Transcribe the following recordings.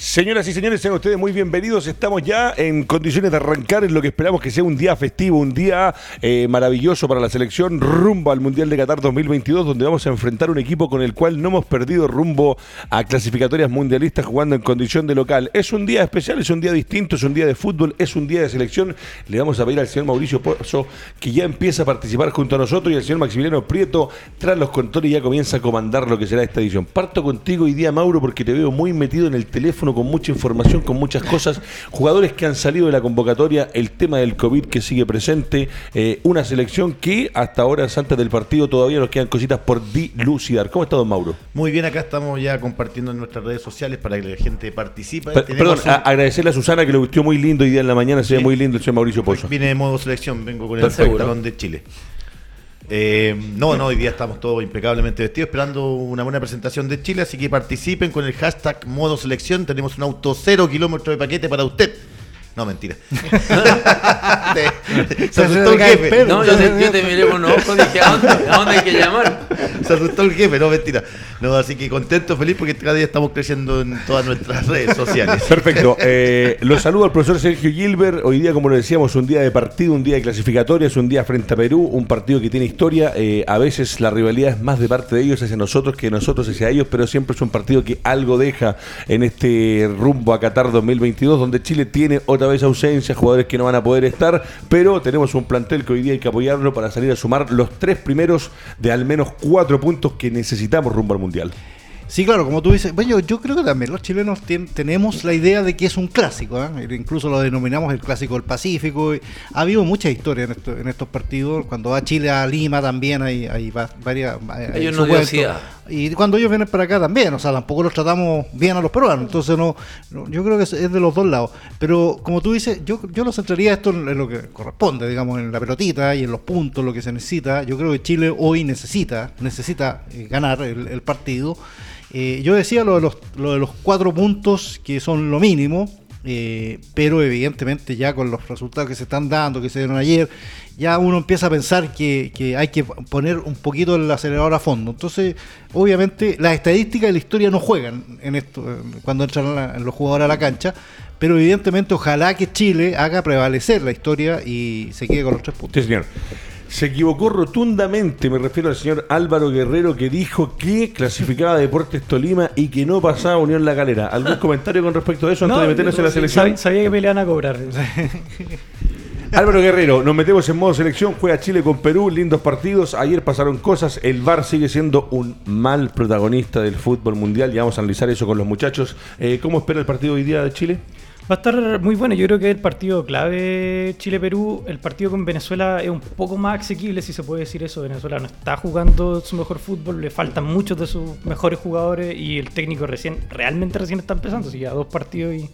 Señoras y señores, sean ustedes muy bienvenidos. Estamos ya en condiciones de arrancar en lo que esperamos que sea un día festivo, un día eh, maravilloso para la selección rumbo al Mundial de Qatar 2022, donde vamos a enfrentar un equipo con el cual no hemos perdido rumbo a clasificatorias mundialistas jugando en condición de local. Es un día especial, es un día distinto, es un día de fútbol, es un día de selección. Le vamos a pedir al señor Mauricio Pozo que ya empieza a participar junto a nosotros y al señor Maximiliano Prieto tras los controles ya comienza a comandar lo que será esta edición. Parto contigo hoy día, Mauro, porque te veo muy metido en el teléfono con mucha información, con muchas cosas. Jugadores que han salido de la convocatoria, el tema del COVID que sigue presente, eh, una selección que hasta ahora, antes del partido, todavía nos quedan cositas por dilucidar. ¿Cómo está, don Mauro? Muy bien, acá estamos ya compartiendo en nuestras redes sociales para que la gente participe. perdón, agradecerle a Susana que lo vistió muy lindo hoy día en la mañana, se ve muy lindo el señor Mauricio Pozo. Viene de modo selección, vengo con el pantalón de Chile. Eh, no, no, hoy día estamos todos impecablemente vestidos, esperando una buena presentación de Chile, así que participen con el hashtag modo selección. Tenemos un auto cero kilómetro de paquete para usted. No, mentira. se asustó el jefe. No, yo te, yo te miré con los ojos y dije, ¿a dónde, hay que llamar? Se asustó el jefe, no, mentira. No, así que contento, feliz, porque cada día estamos creciendo en todas nuestras redes sociales. Perfecto. Eh, los saludo al profesor Sergio Gilbert. Hoy día, como lo decíamos, un día de partido, un día de clasificatoria, es un día frente a Perú, un partido que tiene historia. Eh, a veces la rivalidad es más de parte de ellos hacia nosotros que nosotros hacia ellos, pero siempre es un partido que algo deja en este rumbo a Qatar 2022, donde Chile tiene otra vez ausencia, jugadores que no van a poder estar, pero tenemos un plantel que hoy día hay que apoyarlo para salir a sumar los tres primeros de al menos cuatro puntos que necesitamos rumbo al Mundial. Sí, claro, como tú dices, bueno, yo creo que también los chilenos tenemos la idea de que es un clásico, ¿eh? incluso lo denominamos el clásico del Pacífico. Ha habido mucha historia en, estos partidos, cuando va Chile a Lima también hay, hay varias... Hay no y cuando ellos vienen para acá también, o sea, tampoco los tratamos bien a los peruanos, entonces no, yo creo que es, de los dos lados. Pero como tú dices, yo, yo lo centraría esto en, lo que corresponde, digamos, en la pelotita y en los puntos, lo que se necesita. Yo creo que Chile hoy necesita, necesita eh, ganar el partido. Eh, yo decía lo de, los, lo de los cuatro puntos que son lo mínimo, eh, pero evidentemente ya con los resultados que se están dando, que se dieron ayer, ya uno empieza a pensar que, hay que poner un poquito el acelerador a fondo. Entonces, obviamente, las estadísticas y la historia no juegan en esto cuando entran los jugadores a la cancha, pero evidentemente ojalá que Chile haga prevalecer la historia y se quede con los tres puntos. Sí, señor. Se equivocó rotundamente, me refiero al señor Álvaro Guerrero, que dijo que clasificaba Deportes Tolima y que no pasaba Unión La Galera. ¿Algún comentario con respecto a eso antes de meternos en la selección? Sabía que me le iban a cobrar. Álvaro Guerrero, nos metemos en modo selección, juega Chile con Perú, lindos partidos, ayer pasaron cosas, el VAR sigue siendo un mal protagonista del fútbol mundial, ya vamos a analizar eso con los muchachos. Eh, ¿Cómo espera el partido hoy día de Chile? Va a estar muy bueno. Yo creo que el partido clave Chile-Perú, el partido con Venezuela es un poco más asequible, si se puede decir eso. Venezuela no está jugando su mejor fútbol, le faltan muchos de sus mejores jugadores y el técnico recién, realmente recién está empezando. Así ya dos partidos y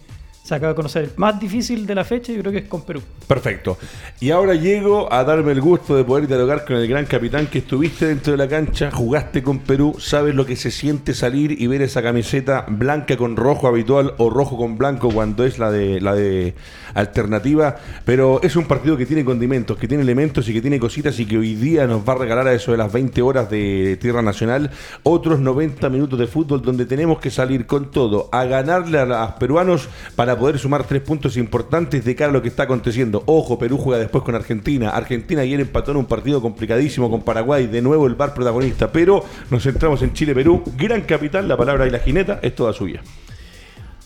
se acaba de conocer el más difícil de la fecha, yo creo que es con Perú. Perfecto. Y ahora llego a darme el gusto de poder dialogar con el gran capitán que estuviste dentro de la cancha, jugaste con Perú, sabes lo que se siente salir y ver esa camiseta blanca con rojo habitual o rojo con blanco cuando es la de la de alternativa, pero es un partido que tiene condimentos, que tiene elementos y que tiene cositas y que hoy día nos va a regalar a eso de las 20 horas de Tierra Nacional otros 90 minutos de fútbol donde tenemos que salir con todo a ganarle a los peruanos para poder sumar tres puntos importantes de cara a lo que está aconteciendo. Ojo, Perú juega después con Argentina. Argentina ayer empató en un partido complicadísimo con Paraguay. De nuevo el bar protagonista. Pero nos centramos en Chile-Perú. Gran capital, la palabra y la jineta es toda suya.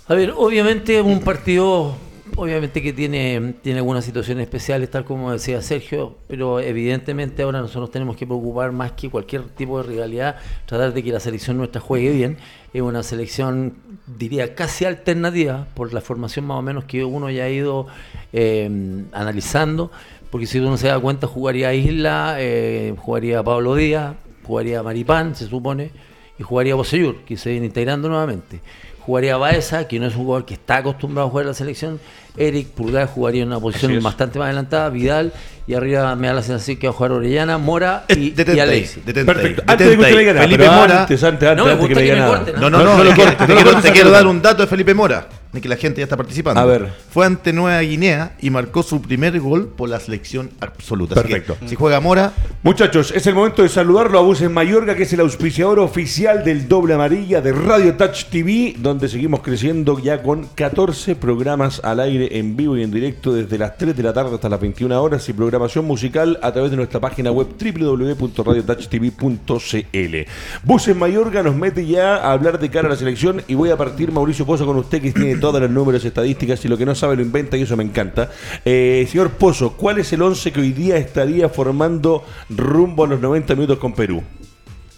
A ver, obviamente un partido obviamente que tiene, tiene algunas situaciones especiales, tal como decía Sergio, pero evidentemente ahora nosotros tenemos que preocupar más que cualquier tipo de rivalidad, tratar de que la selección nuestra juegue bien. Es una selección, diría, casi alternativa por la formación más o menos que uno ya ha ido eh, analizando, porque si uno se da cuenta jugaría Isla, eh, jugaría Pablo Díaz, jugaría Maripán, se supone, y jugaría Boseyur, que se viene integrando nuevamente jugaría Baeza, que no es un jugador que está acostumbrado a jugar la selección. Eric Pulgar jugaría en una posición bastante más adelantada. Vidal y arriba me da la sensación que va a jugar Orellana, Mora y, y Alexis. Perfecto. Antes de que usted le Felipe Mora. Antes, antes, antes, no, que me diga nada. No, no, no, no, te quiero dar un dato de Felipe Mora de que la gente ya está participando. A ver. Fue ante Nueva Guinea y marcó su primer gol por la selección absoluta. Perfecto. si juega Mora. Muchachos, es el momento de saludarlo a Bus en Mayorga, que es el auspiciador oficial del doble amarilla de Radio Touch TV, donde donde seguimos creciendo ya con 14 programas al aire en vivo y en directo desde las 3 de la tarde hasta las 21 horas y programación musical a través de nuestra página web www.radiotouchtv.cl. Buses Mayorga nos mete ya a hablar de cara a la selección y voy a partir, Mauricio Pozo, con usted que tiene todos los números, estadísticas y lo que no sabe lo inventa y eso me encanta. Eh, señor Pozo, ¿cuál es el 11 que hoy día estaría formando rumbo a los 90 minutos con Perú?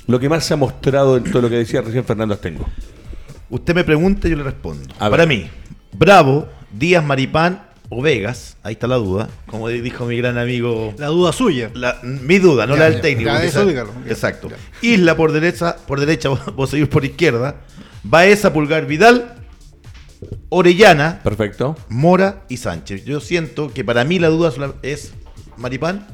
Lo que más se ha mostrado en todo lo que decía recién Fernando Astengo. Usted me pregunta y yo le respondo. Para mí, Bravo, Díaz Maripán o Vegas, ahí está la duda, como dijo mi gran amigo. La duda suya. La- mi duda, no Ya, la del ya, técnico. ya, eso dígalo, ya, Exacto. ya. Isla por derecha, por derecha, vos seguís por izquierda. Baeza, Pulgar, Vidal, Orellana, Perfecto. Mora y Sánchez. Yo siento que para mí la duda es Maripán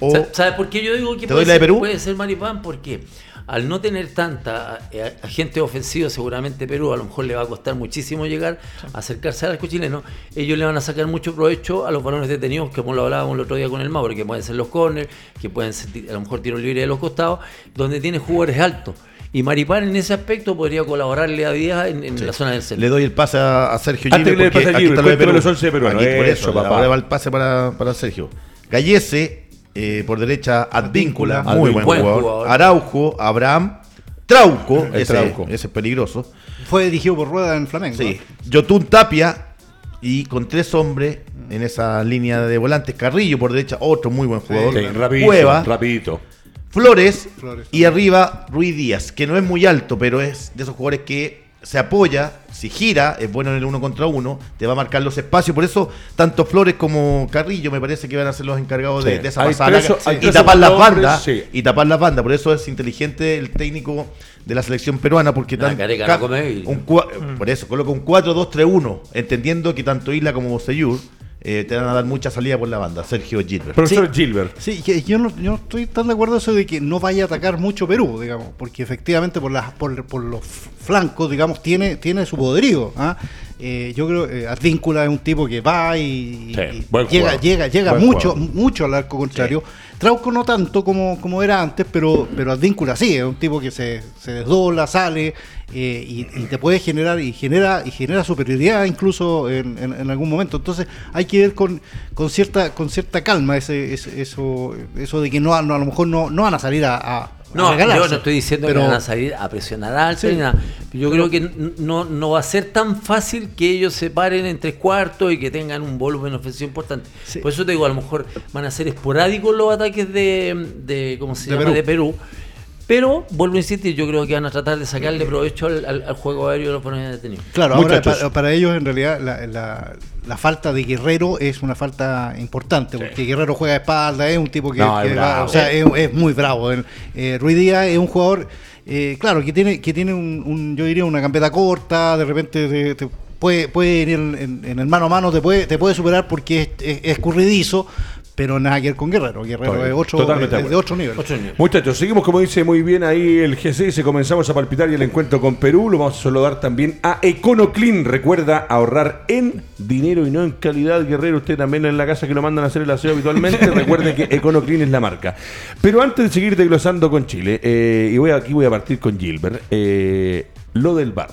o Sa- ¿Sabes por qué yo digo que ¿Te puede doy la de ser, Perú? puede ser Maripán? Porque al no tener tanta eh, agente ofensivo, seguramente Perú a lo mejor le va a costar muchísimo llegar a acercarse al arco chileno. Ellos le van a sacar mucho provecho a los balones detenidos, como lo hablábamos el otro día con el Mauro, que pueden ser los corners, que pueden ser a lo mejor tiros libres de los costados, donde tiene jugadores altos. Y Maripán en ese aspecto podría colaborarle a Díaz en, en la zona del centro. le doy el pase a, a Sergio Antes el porque aquí está lo de Perú. los 11 peruanos. Aquí, por Eso, eso, papá. ahora va el pase para, para Sergio. Gallese, eh, por derecha, Advíncula, Advíncula. muy buen, Buen jugador. jugador. Araujo, Abraham, Trauco, El ese, Trauco. ese es peligroso. Fue dirigido por Rueda en Flamengo. Sí. Yotun Tapia y con tres hombres en esa línea de volantes. Carrillo por derecha, otro muy buen jugador. Sí, rapidito, Cueva, rapidito. Flores, Flores. y arriba Ruiz Díaz, que no es muy alto, pero es de esos jugadores que se apoya, si gira, es bueno en el uno contra uno, te va a marcar los espacios. Por eso, tanto Flores como Carrillo me parece que van a ser los encargados de, Sí. de esa Hay pasada hay y tapar las bandas. sí. Y tapar las bandas. Por eso es inteligente el técnico de la selección peruana, porque tan- no come un cua- por eso coloca un 4-2-3-1, entendiendo que tanto Isla como Bosellur eh, te van a dar mucha salida por la banda. Sergio Gilbert. Profesor Gilbert. Sí, yo no, yo no estoy tan de acuerdo eso de que no vaya a atacar mucho Perú, digamos, porque efectivamente por las por, por los flancos, digamos, tiene tiene su poderío. ¿ah? Eh, yo creo que Advíncula es un tipo que va y, Sí, llega llega llega mucho jugador. mucho al arco contrario. Trauco no tanto como, como era antes, pero pero Advíncula sí, es un tipo que se, se desdobla, sale eh, y, te puede generar y genera y genera superioridad incluso en, en- algún momento. Entonces hay que ver con, con cierta con cierta calma ese, ese- eso eso de que no, no, a lo mejor no, no van a salir a- No, yo no estoy diciendo pero que van a salir a presionar alto Sí. ni nada. Yo creo que no, no va a ser tan fácil que ellos se paren en tres cuartos y que tengan un volumen ofensivo importante. Sí. Por eso te digo, a lo mejor van a ser esporádicos los ataques de, de ¿cómo se De llama? Perú. de Perú. Pero, vuelvo a insistir, yo creo que van a tratar de sacarle provecho al, al- al juego aéreo de los balones detenidos. Claro, ahora para, para ellos en realidad la, la- la falta de Guerrero es una falta importante, porque Guerrero juega de espalda, es un tipo que, No, es va- o sea, es, es muy bravo. Eh, Ruiz Díaz es un jugador, eh, claro, que tiene, que tiene un, un- yo diría una campeta corta, de repente te, te puede, puede ir en, en- en el mano a mano, te puede, te puede superar porque es, es- es escurridizo, pero nada que ver con Guerrero. Guerrero es, otro, totalmente de es de acuerdo. otro nivel. Ocho niveles. Muchachos, seguimos como dice muy bien ahí el GC, comenzamos a palpitar y el encuentro con Perú, lo vamos a saludar también a EconoClean, recuerda ahorrar en dinero y no en calidad, guerrero, usted también en la casa que lo mandan a hacer el aseo habitualmente, recuerde que EconoClean es la marca. Pero antes de seguir desglosando con Chile, eh, y voy a- aquí voy a partir con Gilbert, eh, lo del bar.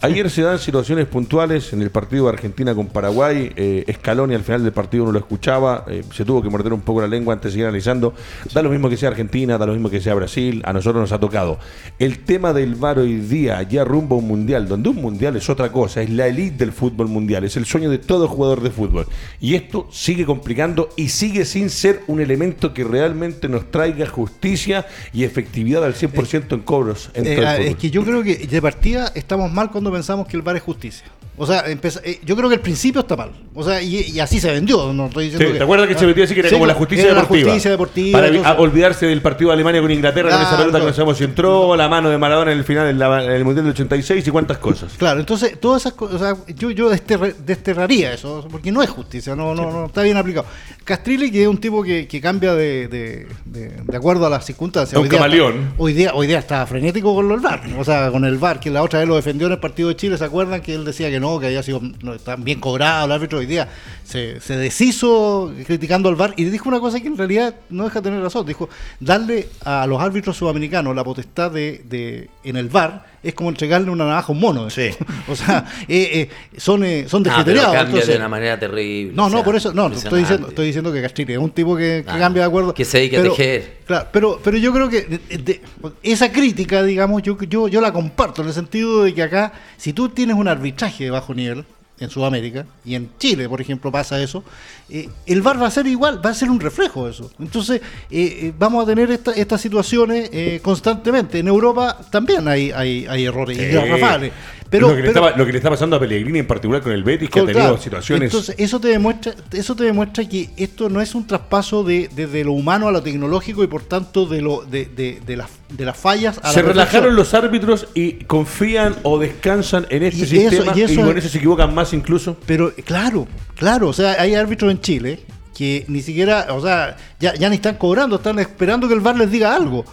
Ayer se dan situaciones puntuales en el partido de Argentina con Paraguay. Eh, Scaloni al final del partido no lo escuchaba, eh, se tuvo que morder un poco la lengua antes de seguir analizando. Da lo mismo que sea Argentina, da lo mismo que sea Brasil, a nosotros nos ha tocado. El tema del VAR hoy día, ya rumbo a un mundial, donde un mundial es otra cosa, es la elite del fútbol mundial, es el sueño de todo jugador de fútbol. Y esto sigue complicando y sigue sin ser un elemento que realmente nos traiga justicia y efectividad al 100% en cobros. En Eh, ah, es que yo creo que de partida estamos mal cuando pensamos que el VAR es justicia. O sea, empeza- eh, yo creo que el principio está mal. O sea, y, y así se vendió. No estoy diciendo Sí, que- ¿Te acuerdas que se metió así que era Sí, como la justicia era la deportiva? justicia deportiva, Para a- olvidarse del partido de Alemania con Inglaterra, con esa Claro, pelota que no claro. sabemos si entró, la mano de Maradona en el final en, la- en el Mundial del 86 y cuántas cosas. Claro, entonces todas esas cosas, o sea, yo, yo desterra- desterraría eso, porque no es justicia, no, no, no está bien aplicado. Castrilli, que es un tipo que, que cambia de, de, de- de acuerdo a las circunstancias. Un Hoy día camaleón. hoy día, hoy día está frenético con el VAR, o sea, con el VAR, que la otra vez lo defendió en el partido de Chile, ¿se acuerdan? Que él decía que no, que haya sido tan bien cobrado el árbitro hoy día, se, se deshizo criticando al VAR y dijo una cosa que en realidad no deja de tener razón. Dijo, darle a los árbitros sudamericanos la potestad de, de en el VAR es como entregarle una navaja a un mono. Sí. o sea, eh, eh, son, eh, son Ah, descriteriados. cambia entonces- de una manera terrible. no, o no, por eso, no, estoy diciendo, estoy diciendo que Castrilli es un tipo que, que Ah, cambia de acuerdo. que se dedica a pero- tejer. Claro, pero, pero yo creo que de- de- esa crítica, digamos, yo, yo, yo la comparto en el sentido de que acá, si tú tienes un arbitraje de bajo nivel en Sudamérica y en Chile, por ejemplo, pasa eso, eh, el VAR va a ser igual, va a ser un reflejo de eso. Entonces, eh, eh, vamos a tener esta- estas situaciones eh, constantemente. En Europa también hay, hay, hay errores Sí. y garrafales. Pero, lo, que pero- estaba- lo que le está pasando a Pellegrini en particular con el Betis, que ha tenido claro. situaciones. Entonces, eso te demuestra, eso te demuestra que esto no es un traspaso de, lo humano a lo tecnológico y por tanto de lo de, de, las, de las fallas a se la relajaron los árbitros y confían o descansan en este Y sistema y y, eso- con eso se equivocan más incluso. Pero claro, claro, o sea, hay árbitros en Chile que ni siquiera, o sea, ya, ya ni están cobrando, están esperando que el VAR les diga algo.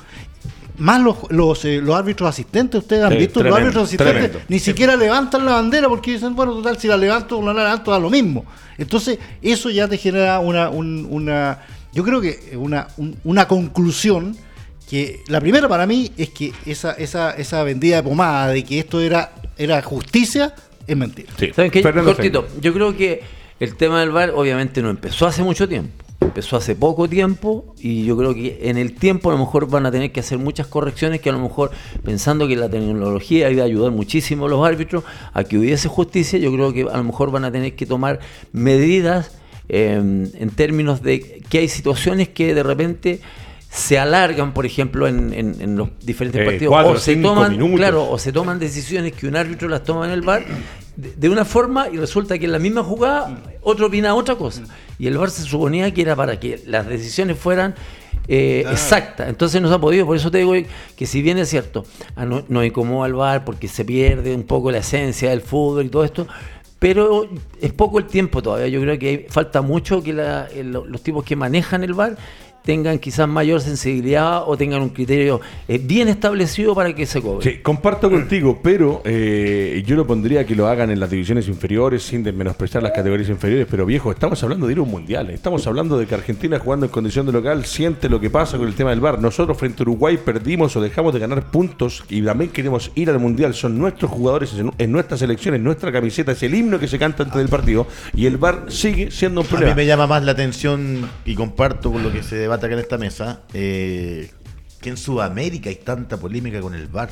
Más los, los, eh, los árbitros asistentes, ustedes han Sí, visto, tremendo, los árbitros asistentes tremendo. ni siquiera levantan la bandera porque dicen, bueno, total, si la levanto o no la levanto, da lo mismo. Entonces, eso ya te genera una, un- una yo creo que una, un- una conclusión que la primera para mí es que esa, esa, esa vendida de pomada de que esto era, era justicia es mentira. Sí. ¿Saben qué? Cortito, yo creo que el tema del VAR obviamente no empezó hace mucho tiempo. Empezó hace poco tiempo y yo creo que en el tiempo a lo mejor van a tener que hacer muchas correcciones que a lo mejor pensando que la tecnología iba a ayudar muchísimo a los árbitros a que hubiese justicia, yo creo que a lo mejor van a tener que tomar medidas eh, en términos de que hay situaciones que de repente se alargan, por ejemplo, en, en- en los diferentes Eh, partidos, cuatro, o se toman, minutos. claro, o se toman decisiones que un árbitro las toma en el bar de, una forma y resulta que en la misma jugada otro opina otra cosa. Y el bar se suponía que era para que las decisiones fueran eh, exactas. Entonces no se ha podido. Por eso te digo que si bien es cierto, ah, no, nos incomoda el bar porque se pierde un poco la esencia del fútbol y todo esto. Pero es poco el tiempo todavía. Yo creo que falta mucho que la- el- los tipos que manejan el bar tengan quizás mayor sensibilidad o tengan un criterio eh, bien establecido para que se cobre. Sí, comparto contigo, pero eh, yo lo pondría que lo hagan en las divisiones inferiores sin menospreciar las categorías inferiores. Pero viejo, estamos hablando de ir a un mundial. Estamos hablando de que Argentina jugando en condición de local siente lo que pasa con el tema del bar. Nosotros frente a Uruguay perdimos o dejamos de ganar puntos y también queremos ir al mundial. Son nuestros jugadores en, en nuestra selección, en nuestra camiseta, es el himno que se canta antes del partido y el bar sigue siendo un A mí problema. me llama más la atención y comparto con lo que se debate acá en esta mesa, eh, que en Sudamérica hay tanta polémica con el VAR.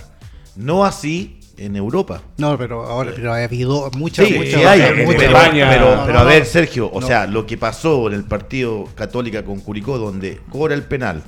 No así en Europa. No, pero ahora pero ha habido muchas, Sí, muchas, sí hay, en pero, España. pero- pero no, a ver. Sergio, o No. sea, lo que pasó en el partido Católica con Curicó, donde cobra el penal,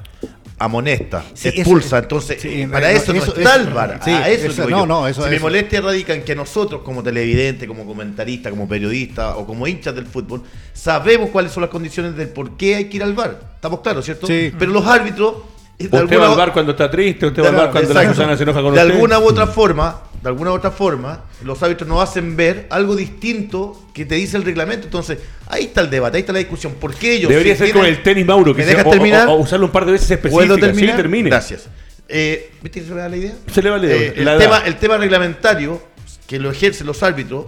amonesta, Sí, eso- expulsa, entonces, sí, para no, eso, no eso- está el VAR. sí, a eso, eso- no, no, eso- si mi molestia radica en que nosotros, como televidente, como comentarista, como periodista o como hinchas del fútbol, sabemos cuáles son las condiciones del por qué hay que ir al VAR. Estamos claros, ¿cierto? Sí. Pero los árbitros. de Usted va al bar cuando está triste, usted va al de- bar cuando la. Susana se enoja con de usted. alguna u otra forma, de alguna u otra forma, los árbitros nos hacen ver algo distinto que te dice el reglamento. Entonces, ahí está el debate, ahí está la discusión. ¿Por qué ellos Debería si ser tienen- el tenis Mauro, que ¿Me se- dejas o- o- terminar? o usarlo un par de veces específicas. ¿Puedo terminar? Sí, termine. Gracias. Eh, ¿Viste que se me da la idea? Se le va la idea. Eh, el, La tema, el tema reglamentario que lo ejercen los árbitros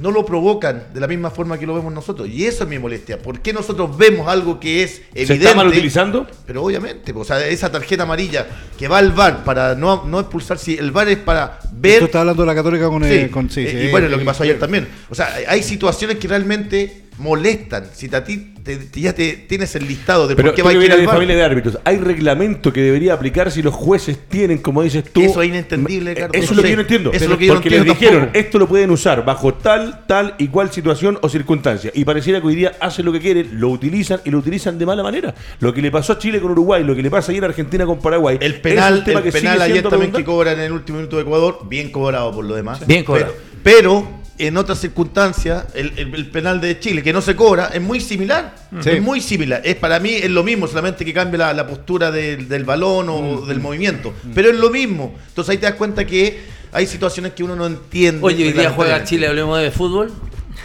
no lo provocan de la misma forma que lo vemos nosotros. Y eso es mi molestia. ¿Por qué nosotros vemos algo que es evidente? ¿Se está mal utilizando? Pero obviamente, o sea, esa tarjeta amarilla que va al VAR para no, no expulsar, si el VAR es para ver... Tú estás hablando de la Católica con, Sí, eh, con sí, eh, sí, y bueno, eh, lo que pasó ayer también. O sea, hay situaciones que realmente molestan. Si a ti te- te- ya te, tienes el listado de Pero por qué va a ir al VAR. familia de árbitros, ¿hay reglamento que debería aplicar si los jueces tienen, como dices tú? Eso es inentendible, Carlos, Eso es no lo sé. que yo no entiendo. Eso es Pero lo que yo no porque les dijeron, tampoco. esto lo pueden usar bajo tal, tal y cual situación o circunstancia. Y pareciera que hoy día hacen lo que quieren, lo utilizan y lo utilizan de mala manera. Lo que le pasó a Chile con Uruguay, lo que le pasa ayer a Argentina con Paraguay. El es penal, un tema el que penal ayer también que cobran en el último minuto de Ecuador, bien cobrado por lo demás. Bien cobrado. Pero, pero en otras circunstancias, el, el- el penal de Chile, que no se cobra, es muy similar. Sí. Es muy similar. Es para mí es lo mismo, solamente que cambia la, la postura del, del balón o del movimiento. Pero es lo mismo. Entonces ahí te das cuenta que hay situaciones que uno no entiende. Oye, hoy día juega. Chile, hablemos de fútbol.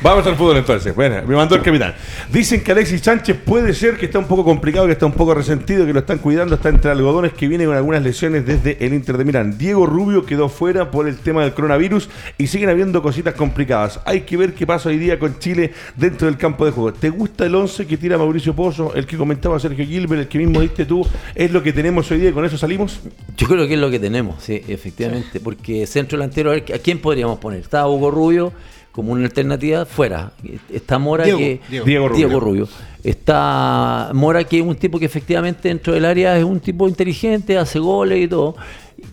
Vamos al fútbol entonces. Bueno, me mandó el capitán. Dicen que Alexis Sánchez puede ser que está un poco complicado, que está un poco resentido, que lo están cuidando, está entre algodones, que viene con algunas lesiones desde el Inter de Milán. Diego Rubio quedó fuera por el tema del coronavirus y siguen habiendo cositas complicadas. Hay que ver qué pasa hoy día con Chile dentro del campo de juego. ¿Te gusta el 11 que tira Mauricio Pozo, el que comentaba Sergio Gilbert, el que mismo diste tú? ¿Es lo que tenemos hoy día y con eso salimos? Yo creo que es lo que tenemos, sí, efectivamente, porque centro delantero, a, ¿a quién podríamos poner? Está Hugo Rubio como una alternativa fuera. Está Mora que Diego, Rubio. Está Mora que es un tipo que efectivamente dentro del área es un tipo inteligente, hace goles y todo.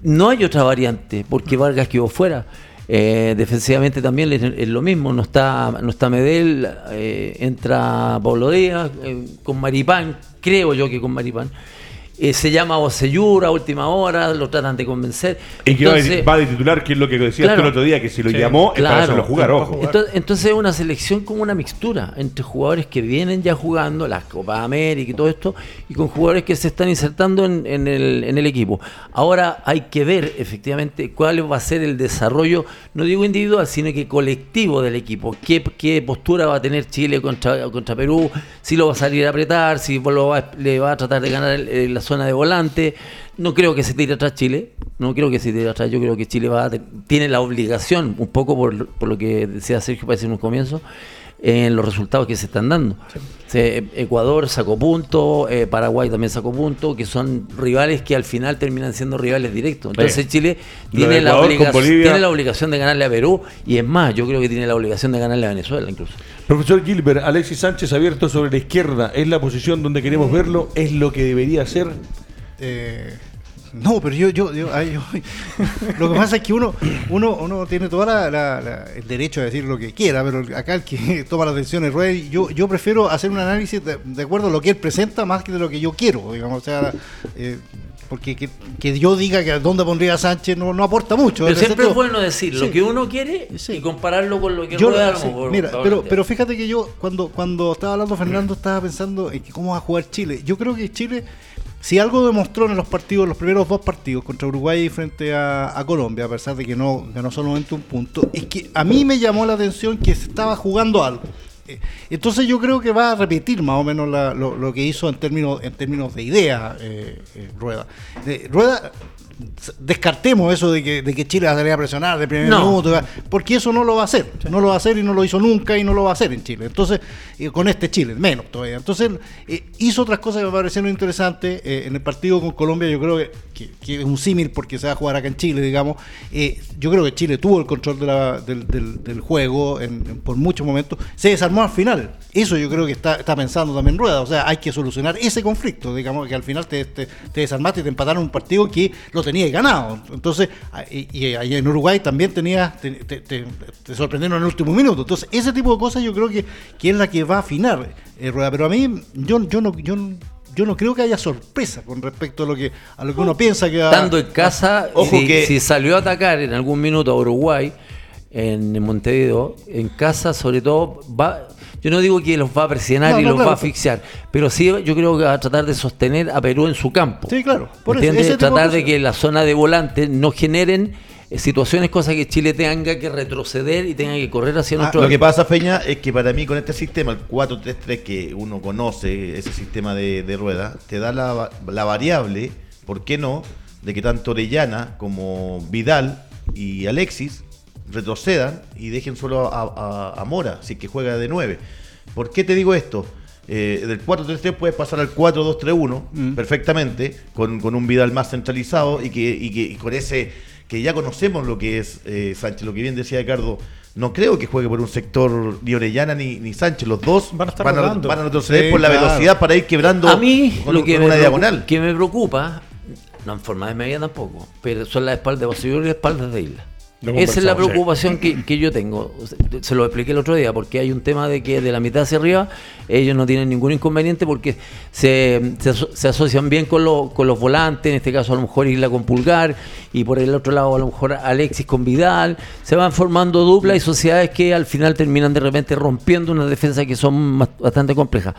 No hay otra variante porque Vargas quedó fuera. Eh, defensivamente también es, lo mismo, no está, no está Medel, eh, entra Pablo Díaz, eh, con Maripán, creo yo que con Maripán. Eh, se llama Oceyura a última hora, lo tratan de convencer. Y que va, de titular, que es lo que decías tú el otro día, que si lo llamó es para hacerlo jugar, ojo. Entonces, es una selección como una mixtura entre jugadores que vienen ya jugando las Copas América y todo esto, y con jugadores que se están insertando en, el, en el equipo. Ahora hay que ver efectivamente cuál va a ser el desarrollo, no digo individual, sino que colectivo del equipo. ¿Qué, qué postura va a tener Chile contra, contra Perú? Si lo va a salir a apretar, si lo va, le va a tratar de ganar la zona de volante. No creo que se tire atrás Chile, no creo que se tire atrás. Yo creo que Chile va tiene la obligación, un poco por, por lo que decía Sergio parece en un comienzo, en los resultados que se están dando. Ecuador sacó punto, eh, Paraguay también sacó punto, que son rivales que al final terminan siendo rivales directos. Entonces Chile tiene la, tiene la obligación de ganarle a Perú y es más, yo creo que tiene la obligación de ganarle a Venezuela incluso. Profesor Gilbert, Alexis Sánchez abierto sobre la izquierda, ¿es la posición donde queremos verlo? ¿Es lo que debería ser? Eh, no, pero yo, yo, yo, lo que pasa es que uno, uno, uno tiene todo el derecho a decir lo que quiera, pero acá el que toma las decisiones es yo, yo prefiero hacer un análisis de, acuerdo a lo que él presenta más que de lo que yo quiero, digamos, o sea, eh, porque que, yo diga que dónde pondría a Sánchez no, no aporta mucho. Pero siempre es bueno decir lo que uno quiere y compararlo con lo que yo, Rueda Mira, pero, pero fíjate que yo cuando, cuando estaba hablando Fernando estaba pensando en cómo va a jugar Chile. Yo creo que Chile, si algo demostró en los partidos, los primeros dos partidos contra Uruguay y frente a, Colombia, a pesar de que no ganó solamente un punto, es que a mí me llamó la atención que se estaba jugando algo. Eh, entonces yo creo que va a repetir más o menos lo, que hizo en términos, en términos de idea eh, eh, Rueda. Rueda descartemos eso de que, de que Chile va a salir a presionar de primer minuto, porque eso no lo va a hacer, no lo va a hacer y no lo hizo nunca y no lo va a hacer en Chile. Entonces, eh, con este Chile, menos todavía. Entonces, eh, hizo otras cosas que me parecieron interesantes. Eh, en el partido con Colombia, yo creo que, es un símil porque se va a jugar acá en Chile, digamos. yo creo que Chile tuvo el control del, juego por muchos momentos. Se desarmó al final. Eso yo creo que está, está pensando también Rueda. O sea, hay que solucionar ese conflicto, digamos, que al final te, te, te desarmaste y te empataron un partido que lo tenía ganado. Entonces, y, ahí en Uruguay también tenía, te, te, sorprendieron en el último minuto. Entonces, ese tipo de cosas yo creo que, que es la que va a afinar eh, Rueda. Pero a mí, yo, yo no, yo yo no creo que haya sorpresa con respecto a lo que a lo que uno piensa que estando en casa ojo que si salió a atacar en algún minuto a Uruguay en Montevideo en casa sobre todo va yo no digo que los va a presionar y los va a asfixiar, pero sí yo creo que va a tratar de sostener a Perú en su campo. Sí, claro. Por tratar de, que la zona de volante no generen eh, situaciones, cosas que Chile tenga que retroceder y tenga que correr hacia ah, Lo que pasa, Feña, es que para mí con este sistema, el 4-3-3 que uno conoce, ese sistema de, rueda, te da la, la, variable, ¿por qué no?, de que tanto Orellana como Vidal y Alexis retrocedan y dejen solo a, Mora, así que juega de 9. ¿Por qué te digo esto? Eh, del 4-3-3 puedes pasar al 4-2-3-1 mm. perfectamente, con, un Vidal más centralizado y que, y con ese que ya conocemos lo que es eh, Sánchez, lo que bien decía Ricardo. No creo que juegue por un sector ni Orellana ni, ni Sánchez. Los dos van a, van a, retroceder por la velocidad para ir quebrando a mí, lo que una diagonal. que me preocupa, no en forma de media tampoco, pero son las espaldas y las espaldas de Isla. Esa es la preocupación que, yo tengo. Se lo expliqué el otro día, porque hay un tema de que de la mitad hacia arriba ellos no tienen ningún inconveniente porque se, se, asocian bien con, con los volantes, en este caso a lo mejor Isla con Pulgar, y por el otro lado a lo mejor Alexis con Vidal. Se van formando duplas y sociedades que al final terminan de repente rompiendo una defensa que son bastante complejas.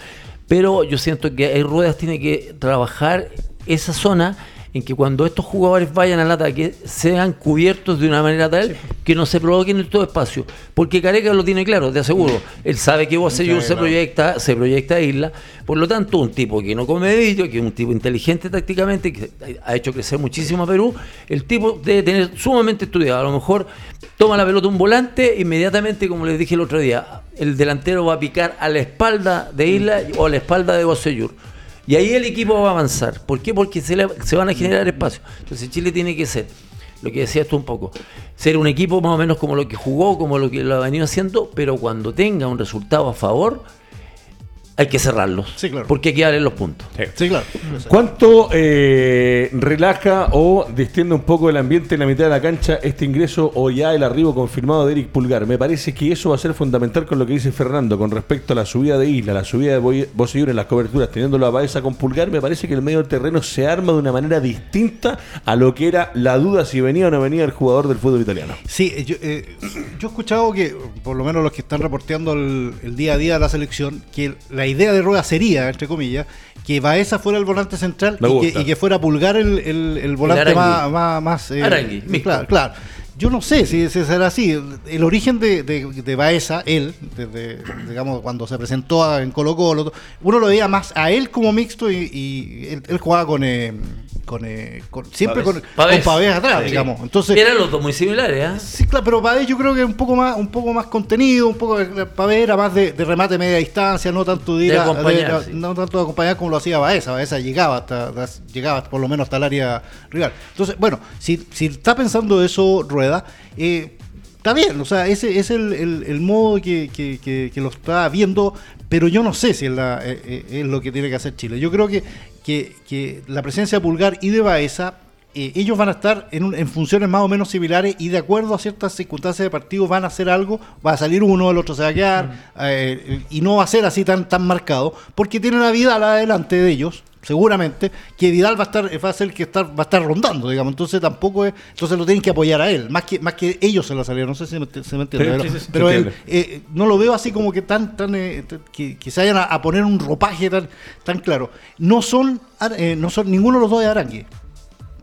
Pero yo siento que hay ruedas tiene que trabajar esa zona en que cuando estos jugadores vayan al ataque sean cubiertos de una manera tal que no se provoquen en todo espacio. Porque Careca lo tiene claro, te aseguro. Él sabe que Bocellur se proyecta, se proyecta a Isla. Por lo tanto, un tipo que no come vidrio, que es un tipo inteligente tácticamente, que ha hecho crecer muchísimo a Perú, el tipo debe tener sumamente estudiado. A lo mejor toma la pelota un volante, inmediatamente, como les dije el otro día, el delantero va a picar a la espalda de Isla o a la espalda de Bocellur y ahí el equipo va a avanzar. ¿Por qué? Porque se, se van a generar espacios. Entonces Chile tiene que ser, lo que decías tú un poco, ser un equipo más o menos como lo que jugó, como lo que lo ha venido haciendo, pero cuando tenga un resultado a favor, hay que cerrarlos. Sí, claro. Porque hay que darle los puntos. Sí, claro. ¿Cuánto eh, relaja o distiende un poco el ambiente en la mitad de la cancha este ingreso o ya el arribo confirmado de Eric Pulgar? Me parece que eso va a ser fundamental con lo que dice Fernando con respecto a la subida de Isla, la subida de Bosellur en las coberturas, teniéndolo a Baeza con Pulgar. Me parece que el medio del terreno se arma de una manera distinta a lo que era la duda si venía o no venía el jugador del fútbol italiano. Sí, yo, eh, yo he escuchado que, por lo menos los que están reporteando el, el día a día de la selección, que la la idea de Rueda sería, entre comillas, que Baeza fuera el volante central y que, fuera Pulgar el, el, volante más... más, eh, claro, claro. Yo no sé si, será así. El origen de, de, Baeza, él, desde, digamos, cuando se presentó en Colo Colo, uno lo veía más a él como mixto y, él, jugaba con... Eh, con, eh, siempre con, Pavés. atrás, digamos. Entonces, eran los dos muy similares, ¿eh? Sí, claro, pero Pavés yo creo que un poco más, un poco más contenido, un poco Pavés era más de, remate media distancia, no tanto de, acompañar, no tanto de acompañar como lo hacía Baeza. Baeza llegaba hasta, llegaba por lo menos hasta el área rival. Entonces, bueno, si, si está pensando eso Rueda, eh, está bien, o sea, ese es el, el, modo que, que, que, lo está viendo, pero yo no sé si es, la, eh, es, lo que tiene que hacer Chile. Yo creo que que, la presencia de Pulgar y de Baeza, eh, ellos van a estar en, en, funciones más o menos similares y de acuerdo a ciertas circunstancias de partido van a hacer algo, va a salir uno, el otro se va a quedar, eh, y no va a ser así tan, tan marcado, porque tiene una vida adelante de ellos, seguramente, que Vidal va a estar, va a ser que estar, va a estar rondando, digamos, entonces tampoco es, entonces lo tienen que apoyar a él, más que, más que ellos se la salieron, no sé si se me entiende, pero, él, eh, no lo veo así como que tan, tan eh, que, se vayan a, poner un ropaje tan, tan claro. No son, eh, no son, ninguno de los dos de Arangui.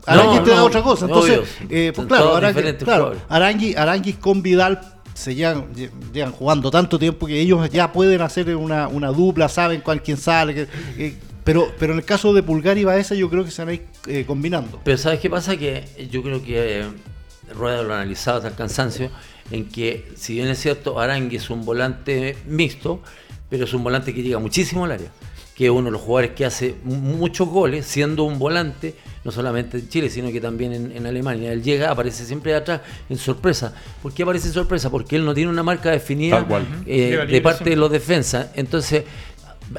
Arangui te da otra cosa. Entonces, pues claro, Arangui, claro Arangui, con Vidal se llevan, llevan, jugando tanto tiempo que ellos ya pueden hacer una, una dupla, saben cuál quién sale, que, pero, pero en el caso de Pulgar y Baeza yo creo que se van a ir eh, combinando. Pero ¿sabes qué pasa? Que yo creo que eh, Rueda lo ha analizado hasta el cansancio, en que si bien es cierto, Arangui es un volante mixto, pero es un volante que llega muchísimo al área. Que es uno de los jugadores que hace muchos goles, siendo un volante, no solamente en Chile, sino que también en, Alemania. Él llega, aparece siempre de atrás en sorpresa. ¿Por qué aparece en sorpresa? Porque él no tiene una marca definida eh, de parte de los defensas. Entonces,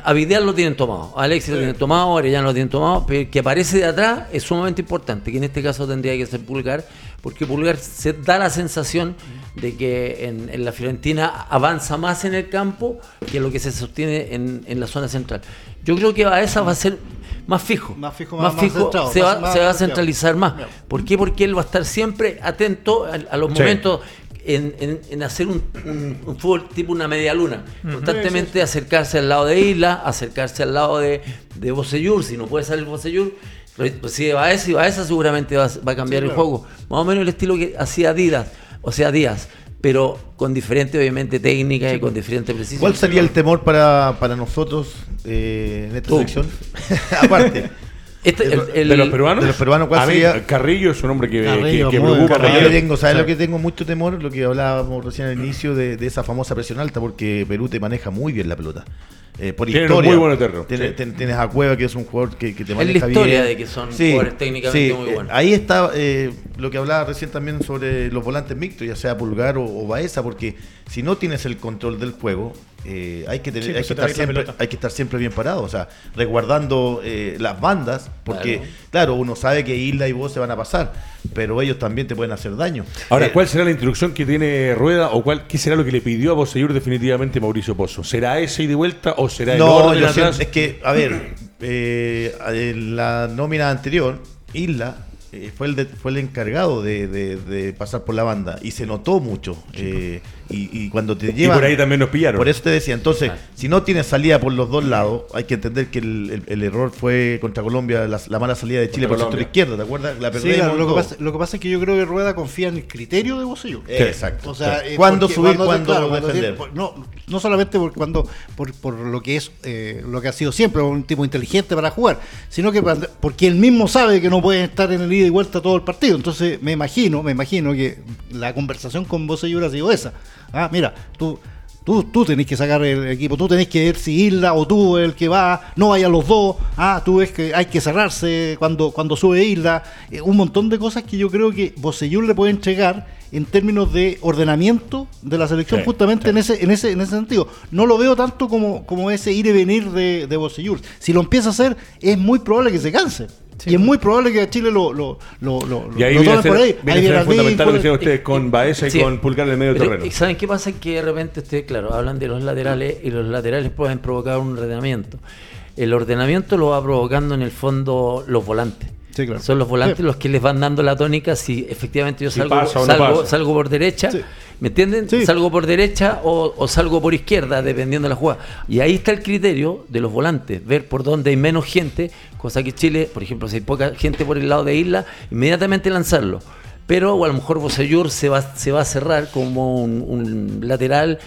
a Vidal lo tienen tomado, a Alexis lo tienen tomado, a Arellano lo tienen tomado, pero que aparece de atrás es sumamente importante, que en este caso tendría que ser Pulgar, porque Pulgar se da la sensación de que en, la Fiorentina avanza más en el campo que lo que se sostiene en, la zona central. Yo creo que a esa va a ser más fijo, más fijo, más, fijo se, va, a centralizar más. ¿Por qué? Porque él va a estar siempre atento a, los momentos en, hacer un, fútbol tipo una media luna. Constantemente acercarse al lado de Isla, acercarse al lado de, de si no puede salir Bocellur, pues si va a y va a esa seguramente va, a cambiar el juego. Más o menos el estilo que hacía Díaz, o sea Díaz pero con diferente, obviamente, técnica y con diferente precisión. ¿Cuál sería el temor para, nosotros eh, en esta selección? Aparte. Este, de, los peruanos? De los peruanos, ¿cuál sería? Carrillo es un hombre que, Carrillo, que, preocupa. Carrillo tengo, ¿sabes lo que tengo mucho temor? Lo que hablábamos recién al inicio de, de, esa famosa presión alta, porque Perú te maneja muy bien la pelota. Eh, por historia. muy buen eterno. Tienes, tienes, a Cueva, que es un jugador que, que te maneja bien. Es la historia de que son jugadores técnicamente muy buenos. Ahí está eh, lo que hablaba recién también sobre los volantes mixtos, ya sea Pulgar o, o Baeza, porque si no tienes el control del juego, eh, hay, que tener, hay, pues, que estar siempre, hay que estar siempre bien parado, o sea, resguardando eh, las bandas, porque claro. uno sabe que Isla y vos se van a pasar, pero ellos también te pueden hacer daño. Ahora, eh, ¿cuál será la instrucción que tiene Rueda o cuál, qué será lo que le pidió a Bosellur definitivamente Mauricio Pozo? ¿Será ese y de vuelta o será el no, es que, a ver, en la nómina anterior, Isla eh, fue, el fue el encargado de, pasar por la banda y se notó mucho. Eh, y, cuando te llevan. Y por ahí también nos pillaron. Por eso te decía, entonces, ah. si no tienes salida por los dos lados, hay que entender que el, error fue contra Colombia, la, mala salida de Chile por el sector izquierdo, ¿te acuerdas? La sí, lo, que pasa, lo, que pasa, es que yo creo que Rueda confía en el criterio de Bocellur. exacto. O sea, eh, ¿cuándo subir, cuándo, defender? no, no solamente por, cuando, por, por lo que es lo que ha sido siempre, un tipo inteligente para jugar, sino que porque él mismo sabe que no puede estar en el ida y vuelta todo el partido. Entonces me imagino, me imagino que la conversación con vos y ha sido esa. Ah, mira, tú, tú, tú tenés que sacar el equipo, tú tenés que ver si Isla o tú el que va, no vayan los dos, ah, tú ves que hay que cerrarse cuando, cuando sube Isla, eh, un montón de cosas que yo creo que Bosellur le puede entregar en términos de ordenamiento de la selección justamente en ese en ese en ese sentido. No lo veo tanto como, como ese ir y venir de, de Bosellur. Si lo empieza a hacer, es muy probable que se canse y es muy probable que a Chile lo, lo, lo, y ahí viene por ahí. Viene ahí fundamental lo que decían ustedes con Baeza y con Pulgar en el medio terreno. ¿Saben qué pasa? Que de repente ustedes, claro, hablan de los laterales y los laterales pueden provocar un ordenamiento. El ordenamiento lo va provocando en el fondo los volantes. Son los volantes los que les van dando la tónica si efectivamente yo salgo, salgo, salgo, por derecha. ¿Me entienden? Salgo por derecha o, salgo por izquierda, dependiendo de la jugada. Y ahí está el criterio de los volantes, ver por dónde hay menos gente, cosa que Chile, por ejemplo, si hay poca gente por el lado de isla, inmediatamente lanzarlo. Pero o a lo mejor Bosellur se va, se va a cerrar como un lateral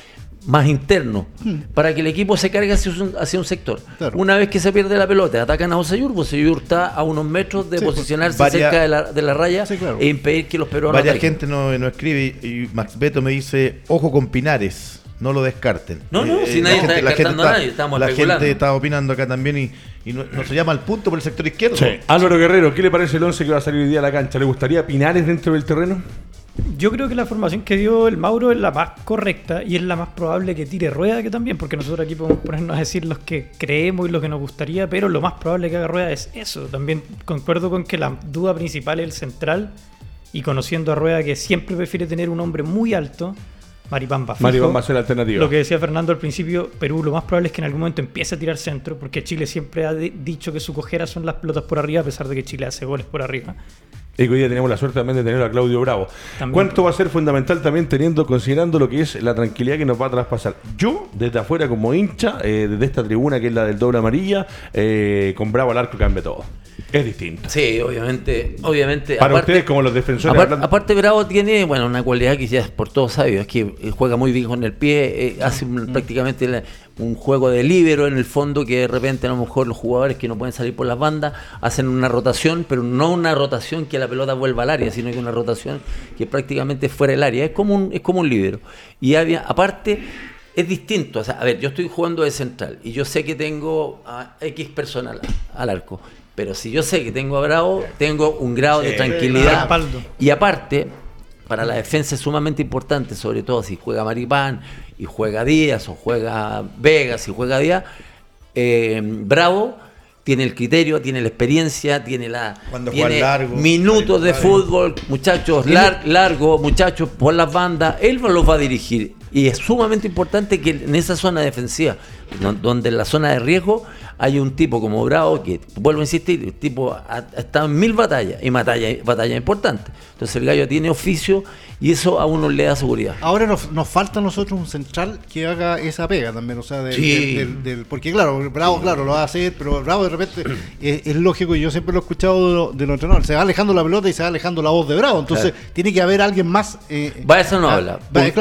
más interno, hmm. para que el equipo se cargue hacia un, sector. Una vez que se pierde la pelota, atacan a Oseyur, Oseyur está a unos metros de posicionarse cerca de la, de la raya e impedir que los peruanos. Varias gente no, no escribe y Max Beto me dice, ojo con Pinares, no lo descarten. No, no, eh, si nadie está descartando a nadie, estamos La gente está opinando acá también y, y no, se llama al punto por el sector izquierdo. Álvaro Guerrero, ¿qué le parece el 11 que va a salir hoy día a la cancha? ¿Le gustaría Pinares dentro del terreno? Yo creo que la formación que dio el Mauro es la más correcta y es la más probable que tire rueda que también, porque nosotros aquí podemos ponernos a decir los que creemos y lo que nos gustaría, pero lo más probable que haga rueda es eso. También concuerdo con que la duda principal es el central y conociendo a Rueda que siempre prefiere tener un hombre muy alto, Maripán va Maripán va a ser la alternativa. Lo que decía Fernando al principio, Perú lo más probable es que en algún momento empiece a tirar centro, porque Chile siempre ha dicho que su cojera son las pelotas por arriba, a pesar de que Chile hace goles por arriba. Y hoy día tenemos la suerte también de tener a Claudio Bravo. ¿Cuánto va a ser fundamental también teniendo, considerando lo que es la tranquilidad que nos va a traspasar? Yo, desde afuera como hincha, eh, desde esta tribuna que es la del doble amarilla, eh, con Bravo al arco cambia todo. Es distinto. Sí, obviamente. obviamente Para ustedes, como los defensores. Aparte, Bravo tiene bueno una cualidad que ya es por todos sabios, es que juega muy bien con el pie, eh, hace prácticamente un juego de líbero en el fondo que de repente a lo mejor los jugadores que no pueden salir por las bandas hacen una rotación, pero no una rotación que la pelota vuelva al área, sino que una rotación que prácticamente fuera del área. Es como un, es como un líbero. Y había, aparte, es distinto. O sea, a ver, yo estoy jugando de central y yo sé que tengo a X personal al arco. Pero si yo sé que tengo a Bravo, tengo un grado de tranquilidad. Y aparte, para la defensa es sumamente importante, sobre todo si juega Maripán y juega Díaz, o juega Vegas y juega Díaz, eh, Bravo tiene el criterio, tiene la experiencia, tiene la tiene minutos de fútbol, muchachos, largo, muchachos por las bandas, él los va a dirigir. Y es sumamente importante que en esa zona defensiva, donde en la zona de riesgo, hay un tipo como Bravo que, vuelvo a insistir, el tipo ha, estado en mil batallas y batallas batalla importantes. Entonces el gallo tiene oficio y eso a uno le da seguridad. Ahora nos, nos falta a nosotros un central que haga esa pega también, o sea, del, porque claro, Bravo, claro, lo va a hacer, pero Bravo de repente es, lógico y yo siempre lo he escuchado de, los entrenadores, se va alejando la pelota y se va alejando la voz de Bravo, entonces tiene que haber alguien más. Eh, va, eso no ah, habla.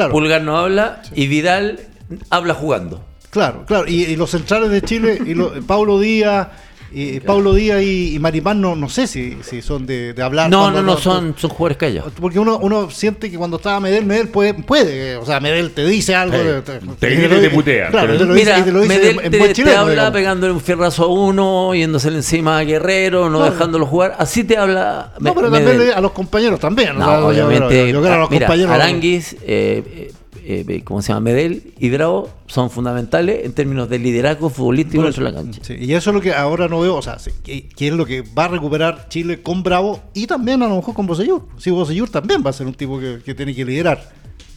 Pulgar no habla y Vidal habla jugando. Claro, claro. Y, los centrales de Chile, y Paulo Díaz, y Paulo Díaz y, Maripán no, no sé si, si son de, hablar. No, no, no, son, son jugadores callados. Porque uno, uno siente que cuando estaba Medel, Medel puede, puede o sea, Medel te dice algo. Te, te, te, putea. Claro, te lo Mira, dice, te lo dice Medel en, buen chileno, te habla digamos. pegándole un fierrazo a uno, yéndosele encima a Guerrero, no dejándolo jugar. Así te habla. No, pero también a los compañeros también. No, obviamente. Yo, creo a los compañeros. Aranguis, eh, eh, ¿cómo se llama? Medel y Bravo son fundamentales en términos de liderazgo futbolístico dentro de la cancha. y eso es lo que ahora no veo, o sea, que, es lo que va a recuperar Chile con Bravo y también a lo mejor con Bosellur. Si Bosellur también va a ser un tipo que, tiene que liderar.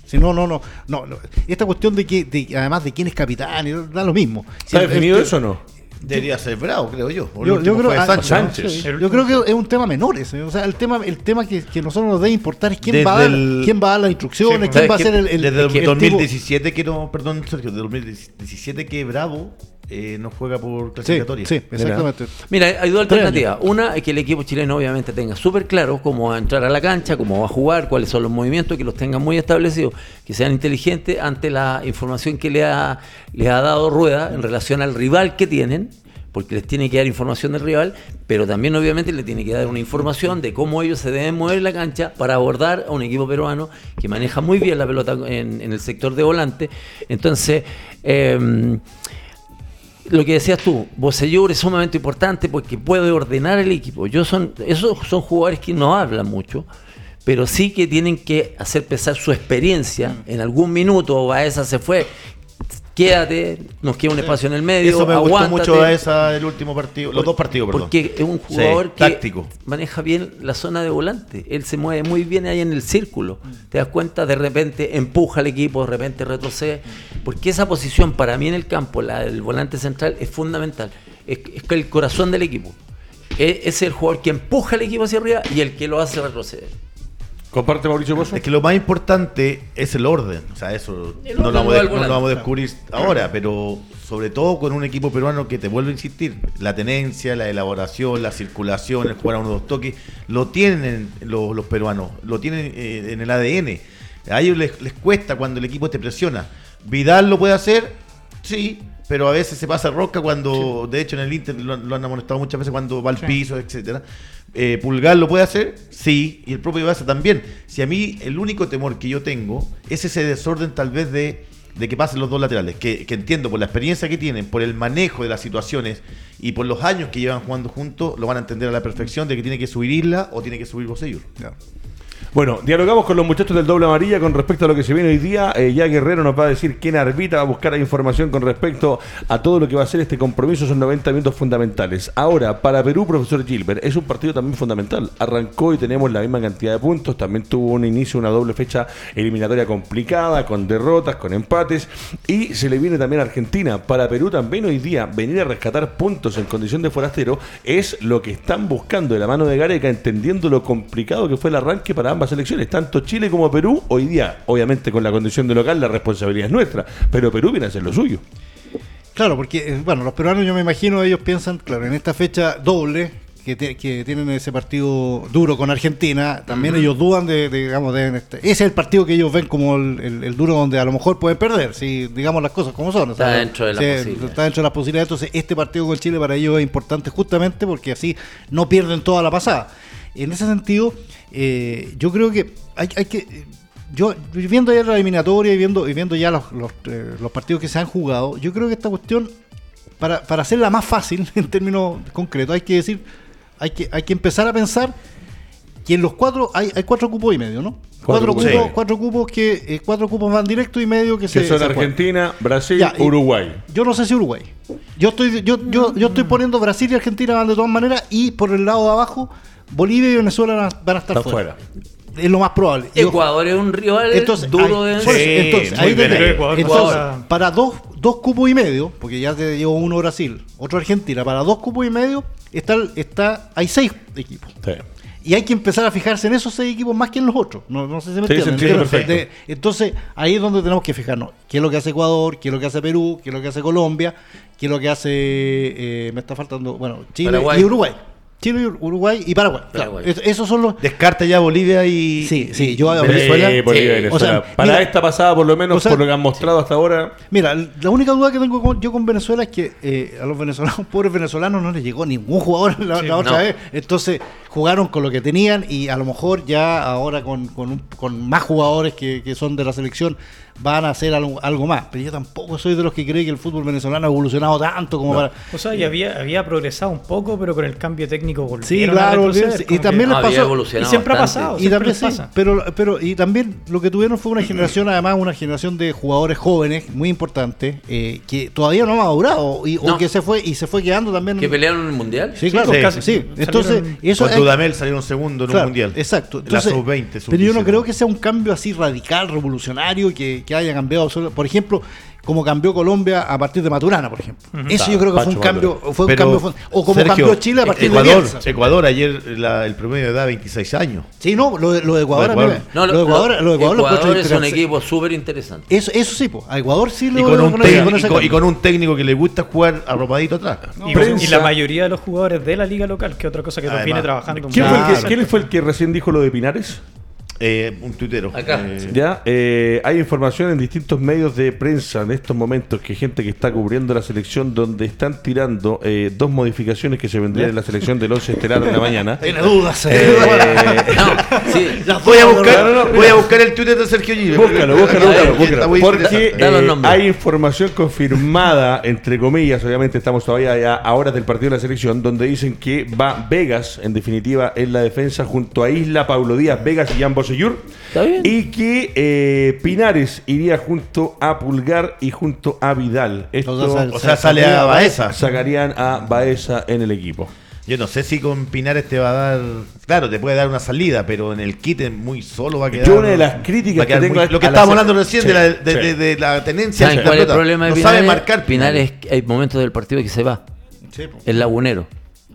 Si no, no, no, no, Esta cuestión de que, además de quién es capitán, da lo mismo. ¿Está definido eso o no? Debería ser bravo, creo yo. O Yo, creo, fue Sánchez. Sánchez. sí, yo creo que es un tema menor ese. O sea, el tema, el tema que, que nosotros nos debe importar es quién, Desde va, a dar, el- quién va a dar las instrucciones, Sí, quién ¿sabes va a ser el, el, Desde el el tipo- 2017 que no, perdón, Sergio, desde 2017 que Bravo eh, no juega por clasificatoria. sí, exactamente. Mira, hay dos alternativas. Una es que el equipo chileno obviamente tenga súper claro cómo va a entrar a la cancha, cómo va a jugar, cuáles son los movimientos, que los tengan muy establecidos, que sean inteligentes ante la información que le ha, le ha dado Rueda en relación al rival que tienen, porque les tiene que dar información del rival, pero también obviamente le tiene que dar una información de cómo ellos se deben mover en la cancha para abordar a un equipo peruano que maneja muy bien la pelota en, en el sector de volante. Entonces, eh, lo que decías tú, Bosellur es sumamente importante porque puede ordenar el equipo. Yo son, esos son jugadores que no hablan mucho, pero sí que tienen que hacer pesar su experiencia. Mm. En algún minuto Baeza se fue, quédate, nos queda un espacio en el medio, Eso me gustó aguántate. mucho a esa el último partido, los dos partidos, perdón. Porque es un Sí, jugador que táctico. maneja bien la zona de volante. Él se mueve muy bien ahí en el círculo. Te das cuenta, de repente empuja al equipo, de repente retrocede. Porque esa posición para mí en el campo, la del volante central, es fundamental. Es, es que el corazón del equipo. Es, es el jugador que empuja al equipo hacia arriba y el que lo hace retroceder. Comparte Mauricio Pozo. Es que lo más importante es el orden. O sea, eso no lo, vamos, va a- al no lo volante. vamos a descubrir ahora, pero sobre todo con un equipo peruano que te vuelve a insistir. La tenencia, la elaboración, la circulación, el jugar a uno dos toques, lo tienen los, los peruanos, lo tienen eh, en el ADN. A ellos les, les cuesta cuando el equipo te presiona. Vidal lo puede hacer, sí, pero a veces se pasa rosca cuando, de hecho en el Inter lo, lo han amonestado muchas veces cuando va al piso, etcétera. Eh, Pulgar lo puede hacer, sí, y el propio Ibasa también. Si a mí el único temor que yo tengo es ese desorden tal vez de, de que pasen los dos laterales, que, que entiendo por la experiencia que tienen, por el manejo de las situaciones y por los años que llevan jugando juntos, lo van a entender a la perfección de que tiene que subir Isla o tiene que subir Bosellur. Ya. Bueno, dialogamos con los muchachos del doble amarilla con respecto a lo que se viene hoy día. Eh, ya Guerrero nos va a decir quién arbitra, va a buscar información con respecto a todo lo que va a ser este compromiso. Son 90 minutos fundamentales. Ahora, para Perú, profesor Gilbert, es un partido también fundamental. Arrancó y tenemos la misma cantidad de puntos. También tuvo un inicio, una doble fecha eliminatoria complicada, con derrotas, con empates. Y se le viene también a Argentina. Para Perú también hoy día, venir a rescatar puntos en condición de forastero es lo que están buscando de la mano de Gareca, entendiendo lo complicado que fue el arranque para ambas selecciones, tanto Chile como Perú. Hoy día, obviamente con la condición de local, la responsabilidad es nuestra, pero Perú viene a hacer lo suyo. Claro, porque, eh, bueno, los peruanos yo me imagino, ellos piensan, claro, en esta fecha doble, que, te- que tienen ese partido duro con Argentina, también ellos dudan de, de, digamos, de, este- ese es el partido que ellos ven como el, el- el duro donde a lo mejor pueden perder, si digamos las cosas como son. Está dentro de las sí, posibilidades. Está dentro de las posibilidades, entonces este partido con Chile para ellos es importante justamente porque así no pierden toda la pasada. En ese sentido, eh, yo creo que hay, hay que... Yo, viendo ya la eliminatoria y viendo, y viendo ya los, los, eh, los partidos que se han jugado, yo creo que esta cuestión para, para hacerla más fácil en términos concretos, hay que decir, hay que, hay que empezar a pensar que en los cuatro, hay, hay cuatro cupos y medio, ¿no? Cuatro Cuatro, cupos. Sí. cuatro cupos que, eh, cuatro cupos van directo y medio que, Que se, son se. Argentina, Brasil, Ya, Uruguay. Yo no sé si Uruguay. Yo estoy, yo, yo, yo estoy poniendo Brasil y Argentina van de todas maneras, y por el lado de abajo, Bolivia y Venezuela van a, van a estar fuera. fuera. Es lo más probable. Ecuador es un rival entonces, duro ahí- de Sí, entonces, ahí bien te- ahí. Ecuador, entonces, Ecuador. para dos, dos cupos y medio, porque ya te llevo uno Brasil, otro Argentina, para dos cupos y medio está, está hay seis equipos. Sí. Y hay que empezar a fijarse en esos seis equipos más que en los otros. No, no sé si me Sí, se entienden. entiende entonces, ahí es donde tenemos que fijarnos. ¿Qué es lo que hace Ecuador? ¿Qué es lo que hace Perú? ¿Qué es lo que hace Colombia? ¿Qué es lo que hace... eh, me está faltando... Bueno, Chile Paraguay. y Uruguay. Chile, Uruguay y Paraguay. Esos son los... Descarta ya Bolivia y, Sí, sí, yo- Venezuela. Sí, Bolivia y Sí. Venezuela. O sea, Para mira, esta pasada, por lo menos, o sea, por lo que han mostrado hasta ahora. Mira, la única duda que tengo con- yo con Venezuela es que eh, a los venezolanos, pobres venezolanos, no les llegó ningún jugador la, la otra no. vez. Entonces jugaron con lo que tenían y a lo mejor ya ahora con, con, un- con más jugadores que, que son de la selección van a hacer algo, algo más. Pero yo tampoco soy de los que cree que el fútbol venezolano ha evolucionado tanto como para... O sea, y había, había progresado un poco, pero con el cambio técnico volvieron Sí, a claro, volvieron, como y también que- les había pasó- evolucionado y siempre ha pasado. Y siempre también, sí, pasa. pero, pero y también lo que tuvieron fue una generación, además, una generación de jugadores jóvenes muy importante eh, que todavía no ha madurado y, o que se fue y se fue quedando también. que pelearon en el mundial. Sí, claro, sí, casi. sí. Entonces, Salieron- eso Con es- Dudamel salieron segundo en claro, un mundial. Exacto. La Entonces, sub-20, pero yo no sub-19. creo que sea un cambio así radical, revolucionario, que, que haya cambiado. Por ejemplo, como cambió Colombia a partir de Maturana, por ejemplo. Eso yo creo que fue un cambio, fue un cambio o como Sergio, cambió Chile a partir de Ecuador, Bielsa. Ecuador, ayer la- el promedio de edad 26 años. Sí, no, lo de, lo de Ecuador, Lo de Ecuador. No, lo de Ecuador, lo de Ecuador Ecuador es un equipo súper interesante. Eso, eso sí, pues, a Ecuador sí lo Y con, un con técnico, y, con, y cambio. con un técnico que le gusta jugar arropadito atrás. Y, la mayoría de los jugadores de la liga local, que otra cosa que Además. viene trabajando. ¿Quién, muy fue el que, Claro. quién fue el que recién dijo lo de Pinares? Eh, un tuitero. Acá. Eh, Ya, eh, hay información en distintos medios de prensa en estos momentos que gente que está cubriendo la selección donde están tirando eh, dos modificaciones que se vendrían en la selección del 11 estelar en la mañana. Tiene dudas, eh. Eh, No, sí, Voy a buscar, No, no, no, voy a buscar el Twitter de Sergio Gil. Búscalo, búscalo, búscalo, búscalo. muy Porque eh, hay información confirmada, entre comillas, obviamente estamos todavía ya a horas del partido de la selección, donde dicen que va Vegas, en definitiva, en la defensa junto a Isla, Paulo Díaz, Vegas y Jan Bosellur. Está bien. Y que eh, Pinares iría junto a Pulgar y junto a Vidal. Esto O sea, O sea, sale a Baeza. sacarían a Baeza en el equipo. Yo no sé si con Pinares te va a dar. Claro, te puede dar una salida, pero en el kit muy solo va a quedar. Yo una de las críticas que tengo muy- es Lo que estábamos hablando recién Sí, de, la, de, sí. de- de la tenencia. ¿Saben de la cuál es el problema de No Pinares? sabe marcar. Pinares, hay momentos del partido que se va. Sí, pues. Es lagunero.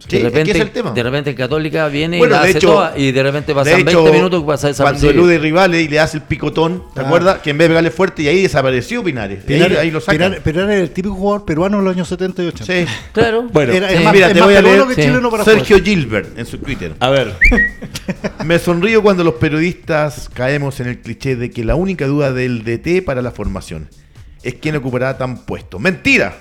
Sí, de es que repente, es el tema. de repente en Católica viene Bueno, y la de hace hecho- toda, y de repente De pasan hecho, 20 minutos y pasa cuando elude rivales y le hace el picotón, ¿te Ah. acuerdas? Que en vez de pegarle fuerte y ahí desapareció Pinares. Y ahí, Pinares- ahí lo. Pinares- Pinares era el típico jugador peruano de los años 70 y 80. Sí. Claro. Bueno, Era, Sí. es más, Mira, es te más voy a leer- que Sí. chileno para Sergio jugar. Gilbert en su Twitter. A ver, Me sonrío cuando los periodistas caemos en el cliché de que la única duda del DT para la formación es quién ocupará tan puesto. Mentira.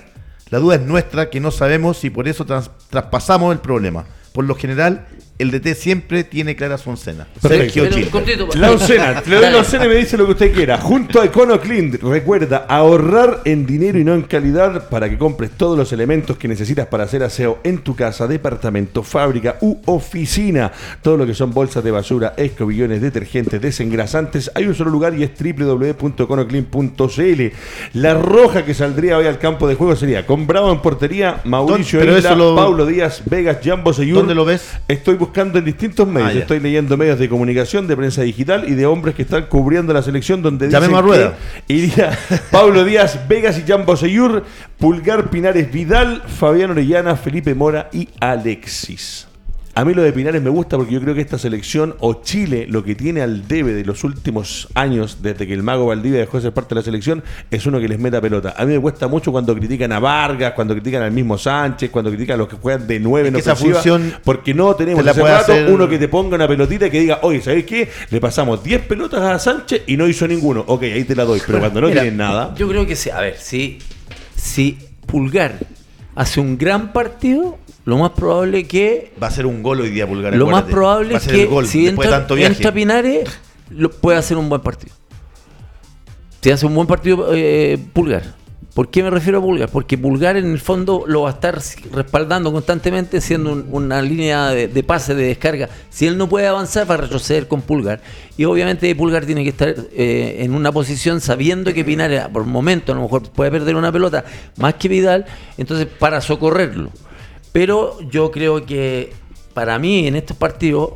La duda es nuestra que no sabemos y por eso tras- traspasamos el problema. Por lo general, el DT siempre tiene clara su oncena. Sergio Gilbert. cortito, La oncena, le doy la oncena y me dice lo que usted quiera. Junto a EconoClean, recuerda ahorrar en dinero y no en calidad para que compres todos los elementos que necesitas para hacer aseo en tu casa, departamento, fábrica u oficina. Todo lo que son bolsas de basura, escobillones, detergentes, desengrasantes. Hay un solo lugar y es www.econoclean.cl. La roja que saldría hoy al campo de juego sería con Bravo en portería, Mauricio Isla, lo- Paulo Díaz, Vegas, Jambo Seyur. ¿Dónde lo ves? Estoy buscando en distintos medios. Ah. Estoy leyendo medios de comunicación, de prensa digital y de hombres que están cubriendo la selección donde dicen Llamemos a Rueda. que iría Pablo Díaz, Vegas y Jan Boseyur, Pulgar Pinares Vidal, Fabián Orellana, Felipe Mora y Alexis. A mí lo de Pinares me gusta porque yo creo que esta selección o Chile lo que tiene al debe de los últimos años desde que el mago Valdivia dejó de ser parte de la selección es uno que les meta pelota. A mí me cuesta mucho cuando critican a Vargas, cuando critican al mismo Sánchez, cuando critican a los que juegan de nueve Es en esa función porque no tenemos te la rato hacer- uno que te ponga una pelotita y que diga, oye, ¿sabes qué? Le pasamos 10 pelotas a Sánchez y no hizo ninguno. Ok, ahí te la doy, pero cuando no Mira, tienen nada. Yo creo que sí. A ver, si, si Pulgar hace un gran partido, lo más probable que Va a ser un gol hoy día, Pulgar. lo más probable es que gol si entra, de tanto viaje. entra Pinares, lo, puede hacer un buen partido. Si hace un buen partido eh, Pulgar. ¿Por qué me refiero a Pulgar? Porque Pulgar en el fondo lo va a estar respaldando constantemente, siendo un- una línea de, de pase, de descarga. Si él no puede avanzar, va a retroceder con Pulgar. Y obviamente Pulgar tiene que estar eh, en una posición sabiendo que Pinares, por momento, a lo mejor puede perder una pelota más que Vidal, entonces para socorrerlo. Pero yo creo que para mí en estos partidos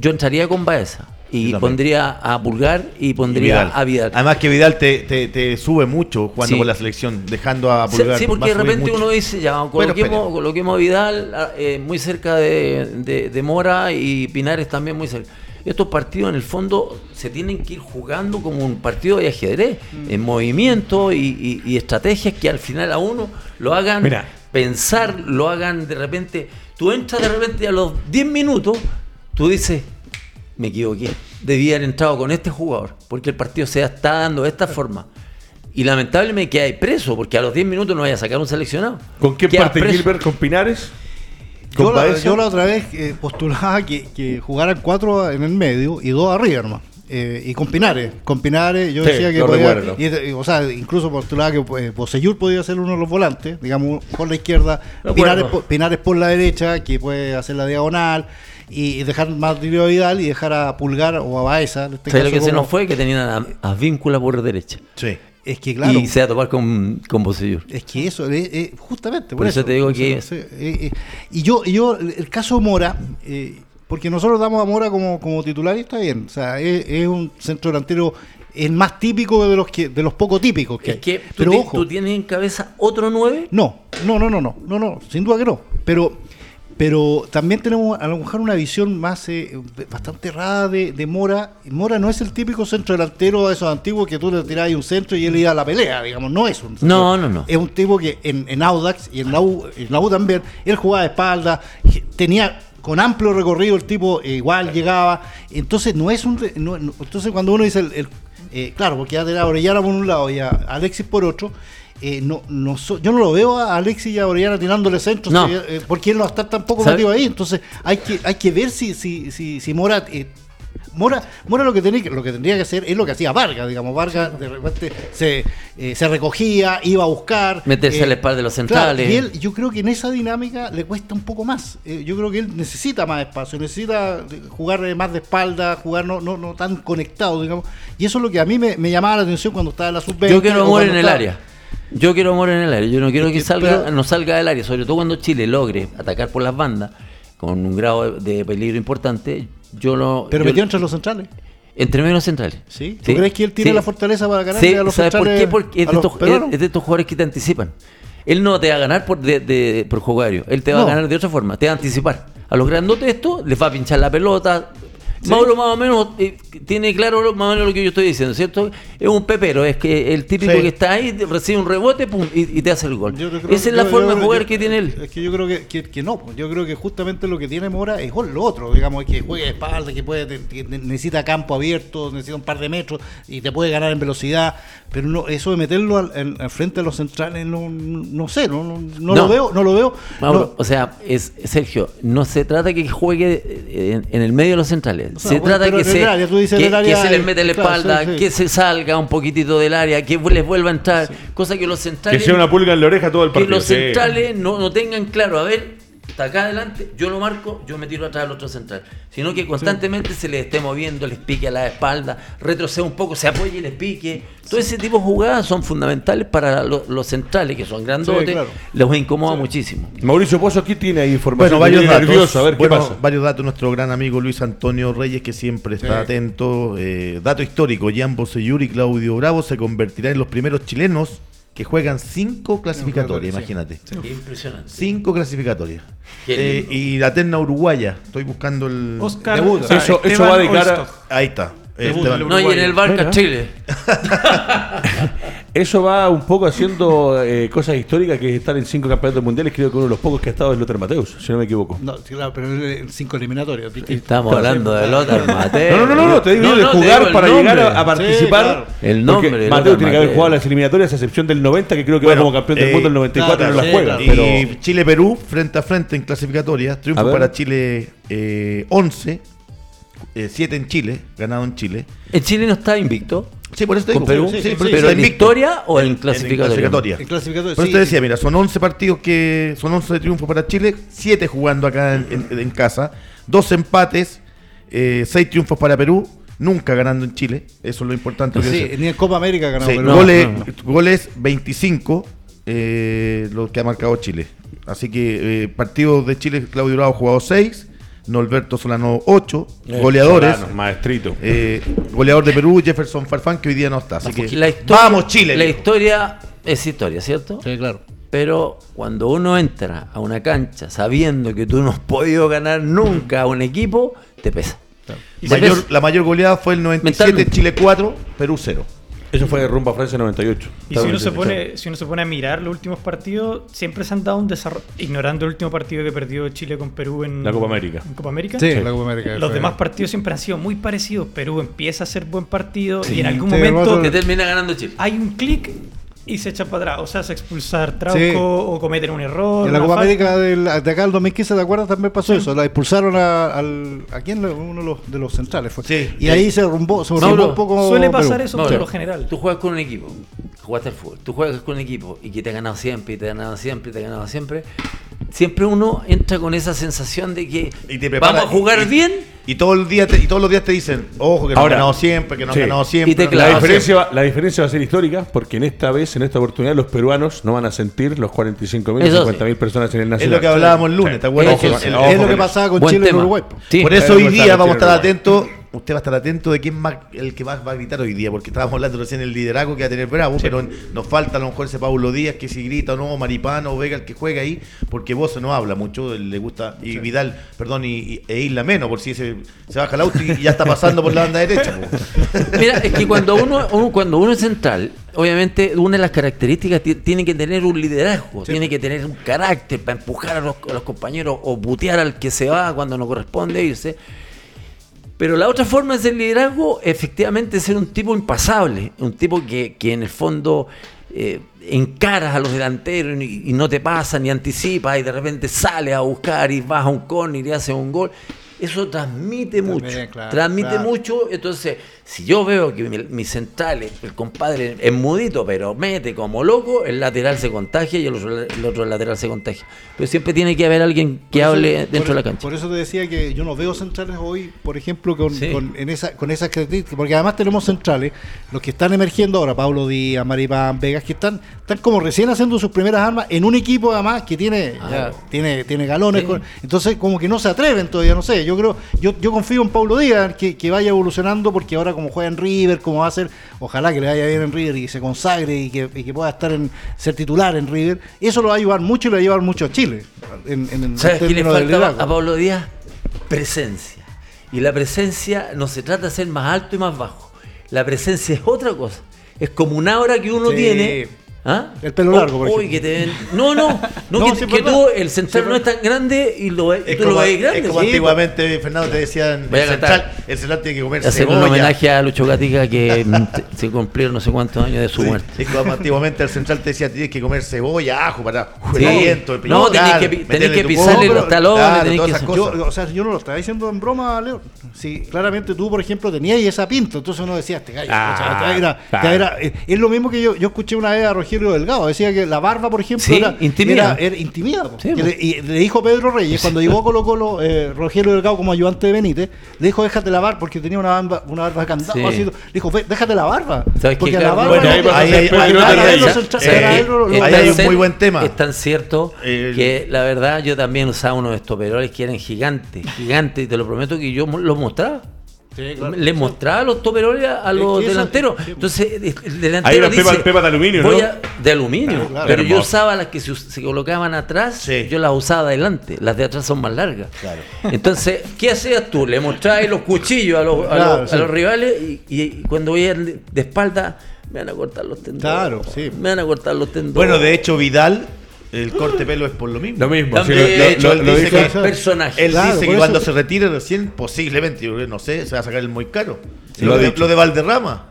yo entraría con Baeza y pondría a Pulgar y Y pondría Vidal. a Vidal. Además que Vidal te, te, te sube mucho jugando Sí. con la selección, dejando a Pulgar. Sí, porque de repente mucho. uno dice, ya, coloquemos, coloquemos a Vidal ah, eh, muy cerca de, de- de Mora y Pinares también muy cerca. Estos partidos en el fondo se tienen que ir jugando como un partido de ajedrez, Mm. en movimiento y, y- y estrategias que al final a uno lo hagan Mira. Pensar, lo hagan de repente. Tú entras de repente a los 10 minutos, tú dices, me equivoqué, debía haber entrado con este jugador, porque el partido se está dando de esta forma. Y lamentablemente que hay preso, porque a los 10 minutos no vaya a sacar un seleccionado. ¿Con qué parte preso. Gilbert? ¿Con Pinares? ¿Con Yo la, Baeza? yo la otra vez eh, postulaba que, que jugaran cuatro en el medio y dos arriba, hermano. Eh, y con Pinares, con Pinares yo Sí, decía que podía, y, y, o sea, incluso postulaba que eh, Bocellur podía ser uno de los volantes, digamos, por la izquierda. Pinares por, Pinares por la derecha, que puede hacer la diagonal, y, y dejar más a Vidal y dejar a Pulgar o a Baeza. En este ¿Sabes lo caso que se nos fue? Que tenían a, a Víncula por derecha. Sí. Es que claro. Y se va a topar con, con Bocellur. Es que eso, eh, eh, justamente. Por eso te digo que- eh, eh, y yo, yo, el caso Mora, eh, porque nosotros damos a Mora como, como titular y está bien. O sea, es, es un centro delantero es más típico de los que de los poco típicos que Es hay. tú, Pero ojo, tú tienes en cabeza otro 9. no, no, no, no, no, no, no, sin duda que no. Pero, pero también tenemos a lo mejor una visión más eh, bastante errada de, de Mora. Mora no es el típico centro delantero de esos antiguos que tú le tirás ahí un centro y él iba a la pelea, digamos, no es un No, no, no. Es un tipo que en, en Audax y en la, U, en la U también, él jugaba de espalda, tenía con amplio recorrido el tipo eh, igual llegaba. Entonces no es un re- no- no- entonces cuando uno dice el, el- eh, claro, porque ya tenía a Orellana por un lado y a Alexis por otro, eh, no, no so- yo no lo veo a Alexis y a Orellana tirándole centros, No. eh, porque él no está tampoco ¿Sabe? metido ahí. Entonces hay que, hay que ver si, si, si, si Mora eh, Mora, Mora lo que tenía que, lo que tendría que hacer es lo que hacía Vargas, digamos, Vargas de repente se, eh, se recogía, iba a buscar. Meterse eh, a la espalda de los claro, centrales. y él, yo creo que en esa dinámica le cuesta un poco más. Eh, yo creo que él necesita más espacio, necesita eh, jugar más de espalda, jugar no, no, no tan conectado, digamos. Y eso es lo que a mí me, me llamaba la atención cuando estaba en la sub-20. Yo quiero cuando en el área. Yo quiero amor en el área. Yo no quiero que salga, pero- no salga del área, sobre todo cuando Chile logre atacar por las bandas con un grado de peligro importante. Yo lo. Pero yo- metió entre los centrales. entre menos centrales. ¿Sí? ¿Tú crees que él tiene Sí. la fortaleza para ganarle Sí, a los ¿sabes por qué? Porque es de, estos, peruanos? es de estos jugadores que te anticipan. Él no te va a ganar por, de, de- por jugario, él te va No. a ganar de otra forma, te va a anticipar. A los grandotes esto les va a pinchar la pelota. Mauro más o menos eh, tiene claro lo- más o menos lo que yo estoy diciendo, ¿cierto? Es un pepero, es que el típico Sí. que está ahí recibe un rebote pum, y, y te hace el gol. Esa es la yo- forma yo- de jugar yo- que tiene él. Es que yo creo que, que- que no, yo creo que justamente lo que tiene Mora es lo otro, digamos, que juegue de espalda, que puede, que necesita campo abierto, necesita un par de metros y te puede ganar en velocidad, pero no, eso de meterlo al, en- al frente de los centrales, no, no sé, no, no, lo veo, no lo veo. Mauro, o sea, es Sergio, no se trata que juegue eh, en, en el medio de los centrales. Se bueno, trata que se, área, tú dices que, que se les mete la claro, espalda, sí, sí. que se salga un poquitito del área, que les vuelva a entrar. Cosa que los Que centrales, sea una pulga en la oreja todo el que partido. los sí. centrales no, no tengan claro, a ver, está acá adelante, yo lo marco, yo me tiro atrás al otro central. Sino que constantemente se les esté moviendo, les pique a la espalda, retroceda un poco, se apoye y les pique. Todo ese tipo de jugadas son fundamentales para lo- los centrales, que son grandotes, Sí, claro. los incomoda muchísimo. Mauricio Pozo aquí tiene ahí información. Bueno, varios datos. nervioso, a ver Bueno, qué pasa. Varios datos. Nuestro gran amigo Luis Antonio Reyes, que siempre está Sí. atento. Eh, dato histórico: Jan Boseyur y Claudio Bravo se convertirán en los primeros chilenos que juegan cinco clasificatorias. Imagínate. Qué impresionante. Cinco clasificatorias. Eh, y la terna uruguaya. Estoy buscando el. Oscar. Debut. o sea, Eso- va de cara- Oistock. Ahí está. Debut No, y en el Barca Mira. Chile. Eso va un poco haciendo eh, cosas históricas que estar en cinco campeonatos mundiales. Creo que uno de los pocos que ha estado es Lothar Mateus, si no me equivoco. No, sí, claro, pero en cinco eliminatorias. ¿viste? Estamos hablando de Lothar Mateo. No, no, no, no, te digo No, de jugar digo para nombre. llegar a, a participar. claro. El nombre Lothar tiene que haber jugado las eliminatorias, a excepción del 90, que creo que Bueno, va como campeón del eh, mundo el 94 claro, y no la sí, juega. claro. Pero Y Chile-Perú frente a frente en clasificatoria. A Triunfo para Chile eh, 11. 7 en Chile, ganado en Chile. El Chile no está invicto. Sí, por eso te ¿Con digo. Perú? sí, Sí, ¿Pero en victoria o en En- clasificatoria? clasificatoria. En clasificatoria, Por eso sí. te decía, mira, son 11 partidos que son 11 de triunfo para Chile, 7 jugando acá en, en- en casa, 2 empates, 6 triunfos para Perú, nunca ganando en Chile, eso es lo importante. que Sí, decir. ni en Copa América ganó. Sí, pero- no, goles, no, goles 25, eh, lo que ha marcado Chile. Así que eh, partidos de Chile, Claudio Bravo ha jugado 6, Norberto Solano 8, Eh, goleadores. Solano, maestrito. eh, goleador de Perú, Jefferson Farfán, que hoy día no está. Así que la historia, vamos Chile. La historia es historia, ¿cierto? Sí, claro. Pero cuando uno entra a una cancha sabiendo que tú no has podido ganar nunca a un equipo, te pesa. Y mayor- pesa. la mayor goleada fue el 97, Mentalmente. Chile 4, Perú 0. Eso fue de rumba a Francia 98. Y si uno, se pone, si uno se pone a mirar los últimos partidos, siempre se han dado un desarrollo, ignorando el último partido que perdió Chile con Perú en La Copa América. en Copa América. Sí, la Copa América. Los fue- demás partidos siempre han sido muy parecidos. Perú empieza a hacer buen partido Sí, y en algún sí, momento Que termina ganando Chile. hay un clic y se echa para atrás. O sea, se expulsar Trauco Sí. o cometen un error. En la Copa falta. América del- de acá del 2015, ¿te acuerdas? También pasó eso. La expulsaron a, al, ¿a quién? Uno de los, de los centrales fue. Sí. y ahí se rumbó, se rumbó un poco. Suele pasar Perú. eso No, por lo general. Tú juegas con un equipo, jugaste al fútbol, tú juegas con un equipo y que te ha ganado siempre, y te ha ganado siempre, y te ha ganado siempre. Siempre uno entra con esa sensación de que Y te prepara- vamos a jugar y- bien Y, todo el día te- y todos los días te dicen, ojo, que no Ahora, han ganado siempre, que no sí. han ganado siempre. Y te no han La diferencia, va, la diferencia va a ser histórica porque en esta vez, en esta oportunidad, los peruanos no van a sentir los 45.000, Eso 50.000 personas en el siempre. Es Nacional. lo que hablábamos el lunes, ¿te acuerdas? Ojo, El- sí. el- ojo Es lo que pasaba con Chile tema. Uruguay. Sí. Por eso hoy día vamos a estar atentos usted va a estar atento de quién más el que más va a gritar hoy día, porque estábamos hablando recién del liderazgo que va a tener Bravo, pero nos falta a lo mejor ese Pablo Díaz que si grita o no, Maripano o Vega el que juega ahí, porque vos no habla mucho, le gusta, y Vidal, perdón, y, e Isla menos, por si se, se baja el auto y ya está pasando por la banda derecha. Mira, es que cuando uno, cuando uno es central, obviamente una de las características tiene que tener un liderazgo, tiene que tener un carácter para empujar a los, a los compañeros o butear al que se va cuando no corresponde irse. Pero la otra forma de ser liderazgo, efectivamente, es ser un tipo impasable, un tipo que, que en el fondo eh, encaras a los delanteros y, no te pasa ni anticipa y de repente sale a buscar y vas a un córner y hace un gol. Eso transmite mucho, transmite mucho. Entonces, si yo veo que mi, central, el compadre es mudito, pero mete como loco, el lateral se contagia y el otro, lateral se contagia. Pero siempre tiene que haber alguien que hable dentro de la cancha. Por eso te decía que yo no veo centrales hoy, por ejemplo, con, en esa, con esas características, porque además tenemos centrales, los que están emergiendo ahora, Pablo Díaz, Maripán, Vegas, que están, están como recién haciendo sus primeras armas en un equipo además que tiene, tiene, tiene galones. entonces, como que no se atreven todavía, no sé. Yo creo, yo, yo confío en Pablo Díaz que, que vaya evolucionando porque ahora como juega en River, como va a ser, ojalá que le vaya bien en River y se consagre y que, pueda estar en ser titular en River, eso lo va a ayudar mucho y lo va a llevar mucho a Chile. En, ¿Sabes qué le falta a Pablo Díaz? Presencia. Y la presencia no se trata de ser más alto y más bajo. La presencia es otra cosa. Es como una hora que uno tiene ¿Ah? El pelo largo, por que te No, no, no, que, tú, el central no es tan grande y lo, es tú lo ves grande. Es como antiguamente, Fernando, te decían, el central, el central tiene que comer Hacer un homenaje a Lucho Gatica que se cumplieron no sé cuántos años de su muerte. Es como antiguamente el central te decía, tienes que comer cebolla, ajo, para sí. el No, tenés que, tenés que pisarle los talones. o sea, yo no lo estaba diciendo en broma, Leo. Sí, claramente tú, por ejemplo, tenías esa pinta, entonces uno decía, este gallo. Ah, es lo mismo que yo, yo escuché una vez a Roger Delgado. Decía que la barba, por ejemplo, era, intimida. Era, y le dijo Pedro Reyes, cuando llegó Colo Colo, eh, Rogelio Delgado como ayudante de Benítez, le dijo, déjate la barba, porque tenía una barba, una barba de candado. le dijo, déjate la barba. porque la barba... ahí, hay un muy buen tema. Es tan cierto que la verdad yo también usaba unos estoperoles que eran gigantes, gigantes, y te lo prometo que yo los mostraba. Le mostraba los toperoles a, los delanteros. Entonces, el delantero dice, pepa, de aluminio, ¿no? de aluminio. pero yo usaba las que se, colocaban atrás, yo las usaba adelante. Las de atrás son más largas. Entonces, ¿qué hacías tú? Le mostrabas los cuchillos a los, a los, rivales y, cuando veían de espalda, me van a cortar los tendones. Claro, sí. Me van a cortar los tendones. Bueno, de hecho, Vidal el corte pelo es por lo mismo. Lo mismo. sí, de hecho, él dice que, personaje. Él dice que cuando se retire recién, posiblemente, no sé, se va a sacar el muy caro. lo, de, lo de Valderrama.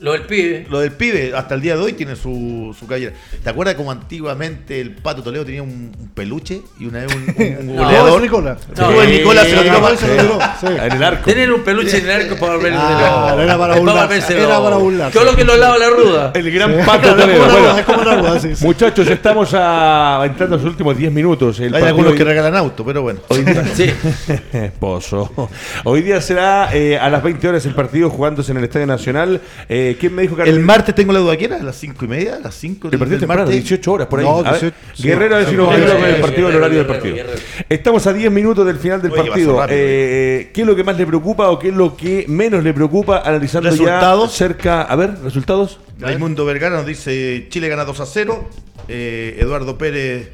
Lo del pibe. Lo del pibe, hasta el día de hoy tiene su, su ¿Te acuerdas cómo antiguamente el Pato Toledo tenía un, peluche y una vez un, un, goleador? Nicolás. No, el Nicolás se lo tiró para En el arco. Tener un peluche en el arco para ver ah, Era para burlar. Era para burlar. Todo lo que lo lava la ruda. El gran Pato Toledo. Bueno, muchachos, estamos a, entrando en los últimos 10 minutos. Hay algunos que regalan auto, pero bueno. Hoy día, sí. Pozo. Hoy día será eh, a las 20 horas el partido jugándose en el Estadio Nacional. Eh, eh, ¿Quién me dijo que El martes tengo la duda, ¿qué era? ¿A las 5 y media? ¿A las 5 El partido temprano, 18 horas por ahí. No, 18, Guerrero, a ver si nos el partido, el horario del partido. Estamos a 10 minutos del final del partido. Eh, ¿Qué es lo que más le preocupa o qué es lo que menos le preocupa analizando ¿Resultados? ya cerca? A ver, ¿resultados? Raimundo Vergara nos dice Chile gana 2 a 0. Eh, Eduardo Pérez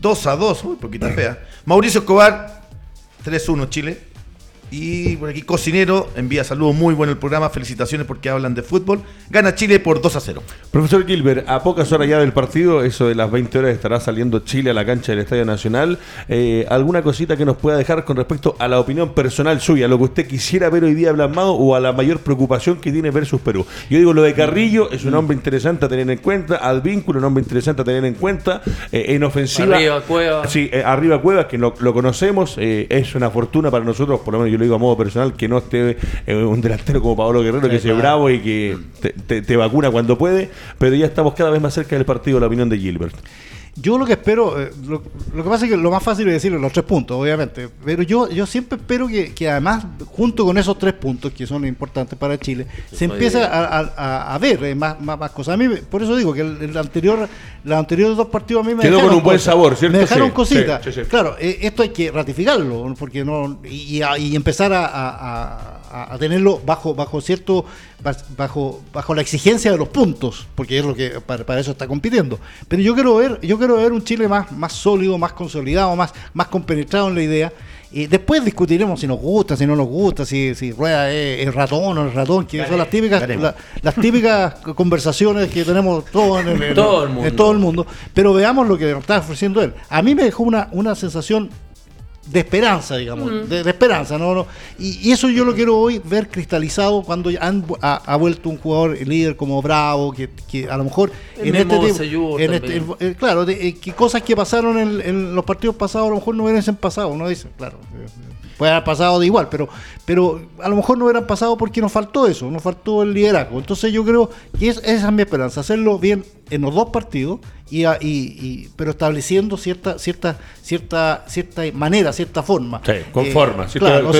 2 a 2. Uy, poquita fea. Mauricio Escobar 3-1 Chile. Y por aquí Cocinero envía saludos, muy bueno el programa, felicitaciones porque hablan de fútbol. Gana Chile por 2 a 0. Profesor Gilbert, a pocas horas ya del partido, eso de las 20 horas estará saliendo Chile a la cancha del Estadio Nacional. Eh, ¿Alguna cosita que nos pueda dejar con respecto a la opinión personal suya, lo que usted quisiera ver hoy día plasmado o a la mayor preocupación que tiene versus Perú? Yo digo, lo de Carrillo es un hombre interesante a tener en cuenta, Advínculo, un hombre interesante a tener en cuenta, eh, en ofensiva. Arriba Cuevas. Sí, eh, arriba Cuevas, que lo, lo conocemos, es una fortuna para nosotros, por lo menos yo lo digo a modo personal, que no esté eh, un delantero como Pablo Guerrero, que es bravo y que te, vacuna cuando puede, pero ya estamos cada vez más cerca del partido, la opinión de Gilbert. Yo lo que espero, eh, lo, que pasa es que lo más fácil es decirlo, los tres puntos, obviamente. Pero yo, yo siempre espero que, que además, junto con esos tres puntos que son importantes para Chile, se empiece a, a, ver eh, más, más, cosas. A mí, por eso digo que el, anterior, los anteriores dos partidos a mí me Quedó con un buen sabor, ¿cierto? Me dejaron cositas. claro, esto hay que ratificarlo, porque no y, y empezar a a, tenerlo bajo, bajo cierto, bajo, bajo la exigencia de los puntos, porque es lo que para, eso está compitiendo. Pero yo quiero ver, yo quiero ver un Chile más, más sólido, más consolidado, más, más compenetrado en la idea. Y después discutiremos si nos gusta, si no nos gusta, si, si Rueda es, ratón o es ratón, que son las típicas, las típicas conversaciones que tenemos todo en, el, todo el mundo. en todo el mundo. Pero veamos lo que nos está ofreciendo él. A mí me dejó una, una sensación de esperanza, digamos, de, esperanza, ¿no? no y, eso yo lo quiero hoy ver cristalizado cuando han, ha, vuelto un jugador líder como Bravo, que, que a lo mejor en este tiempo, en este, eh, claro, de, eh, que cosas que pasaron en, en, los partidos pasados a lo mejor no hubiesen pasado, ¿no? Dice, claro, puede haber pasado de igual, pero, pero a lo mejor no hubieran pasado porque nos faltó eso, nos faltó el liderazgo. Entonces yo creo que esa es mi esperanza, hacerlo bien en los dos partidos y, y, pero estableciendo cierta cierta cierta cierta manera, cierta forma. Sí, con eh, forma. claro,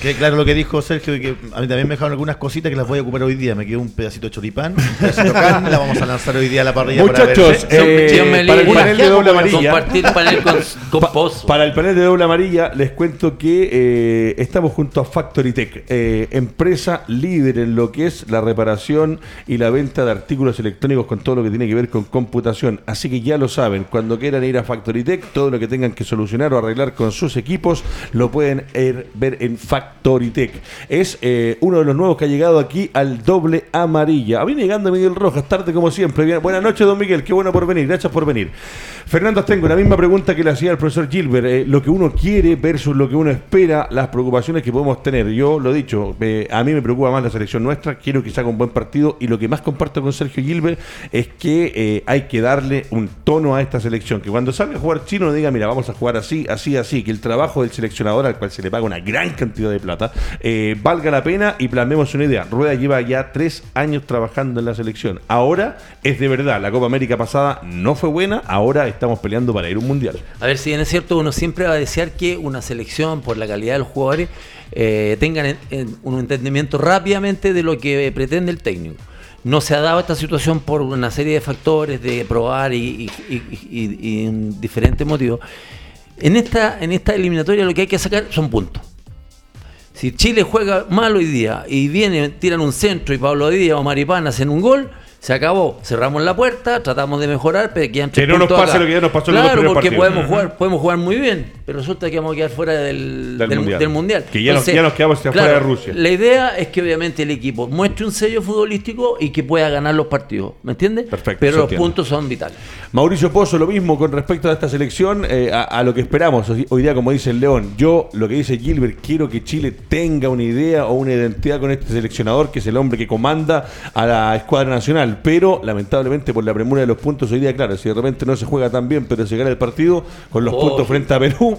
que, claro, lo que dijo Sergio, que a mí también me dejaron algunas cositas que las voy a ocupar hoy día. Me quedó un pedacito de choripán, un pedacito la vamos a lanzar hoy día a la parrilla. Muchachos, para, eh, para el panel de doble amarilla, para el panel de doble amarilla, les cuento que eh, estamos junto a Factory Tech, empresa líder en lo que es la reparación y la venta de artículos electrónicos con todo lo que tiene que ver con computación. Así que ya lo saben, cuando quieran ir a Factory Tech, todo lo que tengan que solucionar o arreglar con sus equipos, lo pueden ver en Factory Tech. Es eh, uno de los nuevos que ha llegado aquí al doble amarilla. Viene llegando Miguel Rojas, tarde como siempre. Buenas noches, don Miguel, qué bueno por venir, gracias por venir. Fernando, tengo la misma pregunta que le hacía al profesor Gilbert. Eh, lo que uno quiere versus lo que uno espera, las preocupaciones que podemos tener. Yo lo he dicho, a mí me preocupa más la selección nuestra, quiero que se haga un buen partido y lo que más comparto con Sergio Gilbert es que eh, hay que darle un tono a esta selección. Que cuando salga a jugar chino no diga, mira, vamos a jugar así, así, así. Que el trabajo del seleccionador, al cual se le paga una gran cantidad de plata, valga la pena y plasmemos una idea. Rueda lleva ya tres años trabajando en la selección. Ahora es de verdad, la Copa América pasada no fue buena, ahora estamos peleando para ir a un mundial. A ver, si bien es cierto, uno siempre va a desear que una selección, por la calidad de los jugadores, eh, tengan un entendimiento rápidamente de lo que pretende el técnico. No se ha dado esta situación por una serie de factores de probar y, en diferentes motivos. En esta, en esta eliminatoria lo que hay que sacar son puntos. Si Chile juega mal hoy día y viene, tiran un centro y Pablo Díaz o Maripán hacen un gol, se acabó. Cerramos la puerta, tratamos de mejorar, pero quedan Que no nos pase lo que ya nos pasó en Claro, porque podemos jugar, podemos jugar muy bien, pero resulta que vamos a quedar fuera del, mundial. Que ya, nos, quedamos fuera de Rusia. La idea es que obviamente el equipo muestre un sello futbolístico y que pueda ganar los partidos, ¿me entiendes? Perfecto. Pero los puntos son vitales. Mauricio Pozo, lo mismo con respecto a esta selección, eh, a, lo que esperamos hoy día, como dice el León. Yo, lo que dice Gilbert, quiero que Chile tenga una idea o una identidad con este seleccionador, que es el hombre que comanda a la escuadra nacional pero lamentablemente por la premura de los puntos hoy día, claro, si de repente no se juega tan bien, pero se gana el partido con los puntos frente a Perú.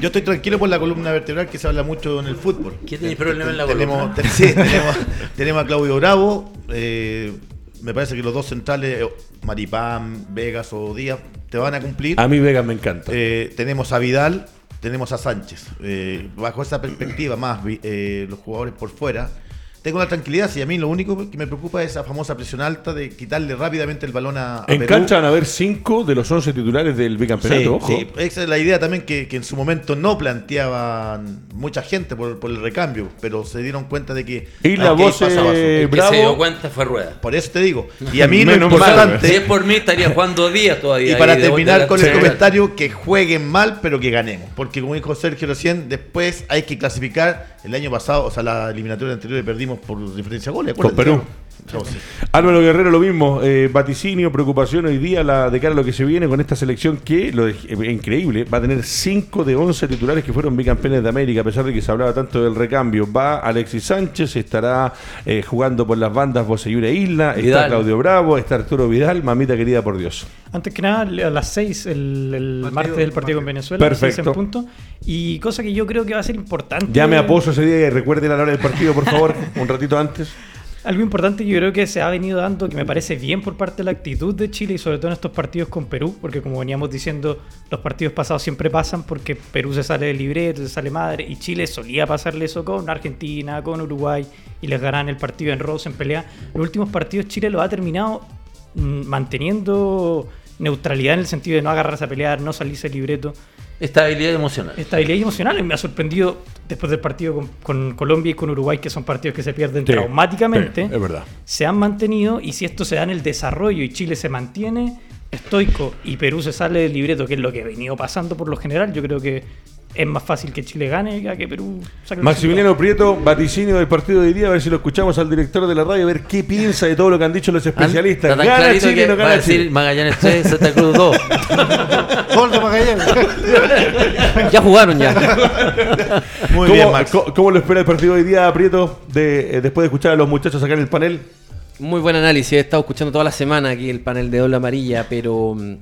Yo estoy tranquilo por la columna vertebral que se habla mucho en el fútbol. ¿Quién tiene problema en la columna? sí, tenemos, tenemos, a Claudio Bravo, eh, me parece que los dos centrales, eh, Maripán, Vegas o Díaz, te van a cumplir. A mí Vegas me encanta. Eh, tenemos a Vidal, tenemos a Sánchez. bajo esa perspectiva más, los jugadores por fuera tengo la tranquilidad, si a mí lo único que me preocupa es esa famosa presión alta de quitarle rápidamente el balón a, En cancha van a haber cinco de los once titulares del bicampeonato, sí, Sí, esa es la idea también que, en su momento no planteaban mucha gente por, el recambio, pero se dieron cuenta de que... Y la voz Bravo... que se dio cuenta fue Rueda. Por eso te digo. Y a mí lo importante... Si es por mí estaría jugando días todavía. Y para terminar con el comentario, que jueguen mal, pero que ganemos. Porque como dijo Sergio recién, después hay que clasificar el año pasado, o sea, la eliminatoria anterior perdimos por diferencia de goles. Con Perú. Álvaro Guerrero, lo mismo, eh, vaticinio, preocupación hoy día la, de cara a lo que se viene con esta selección que, lo es eh, increíble, va a tener 5 de 11 titulares que fueron bicampeones de América, a pesar de que se hablaba tanto del recambio. Va Alexis Sánchez, estará eh, jugando por las bandas Boseyure Isla, está Claudio Bravo, está Arturo Vidal, mamita querida por Dios. Antes que nada, a las 6, el, martes del partido con Venezuela, Perfecto. en punto. Y cosa que yo creo que va a ser importante. Llame a Pozo ese día y recuerde la hora del partido, por favor, un ratito antes. Algo importante yo creo que se ha venido dando, que me parece bien por parte de la actitud de Chile y sobre todo en estos partidos con Perú, porque como veníamos diciendo, los partidos pasados siempre pasan porque Perú se sale del libreto, se sale madre, y Chile solía pasarle eso con Argentina, con Uruguay, y les ganan el partido en Rose, en pelea. Los últimos partidos Chile lo ha terminado mm, manteniendo neutralidad en el sentido de no agarrarse a pelear, no salirse del libreto. Estabilidad emocional. Estabilidad emocional. Y me ha sorprendido después del partido con, con Colombia y con Uruguay, que son partidos que se pierden traumáticamente. es verdad. Se han mantenido y si esto se da en el desarrollo y Chile se mantiene estoico y Perú se sale del libreto, que es lo que ha venido pasando por lo general, yo creo que es más fácil que Chile gane que Perú saque Maximiliano Prieto, vaticinio del partido de hoy día, a ver si lo escuchamos al director de la radio, a ver qué piensa de todo lo que han dicho los especialistas. Gana Chile, no gana Chile. Magallanes 3, Santa Cruz 2. Gol de Magallanes. ya jugaron ya. Muy ¿Cómo, bien, Max. ¿Cómo lo espera el partido de hoy día, Prieto, de, eh, después de escuchar a los muchachos acá en el panel? Muy buen análisis, he estado escuchando toda la semana aquí el panel de Ola Amarilla, pero mm,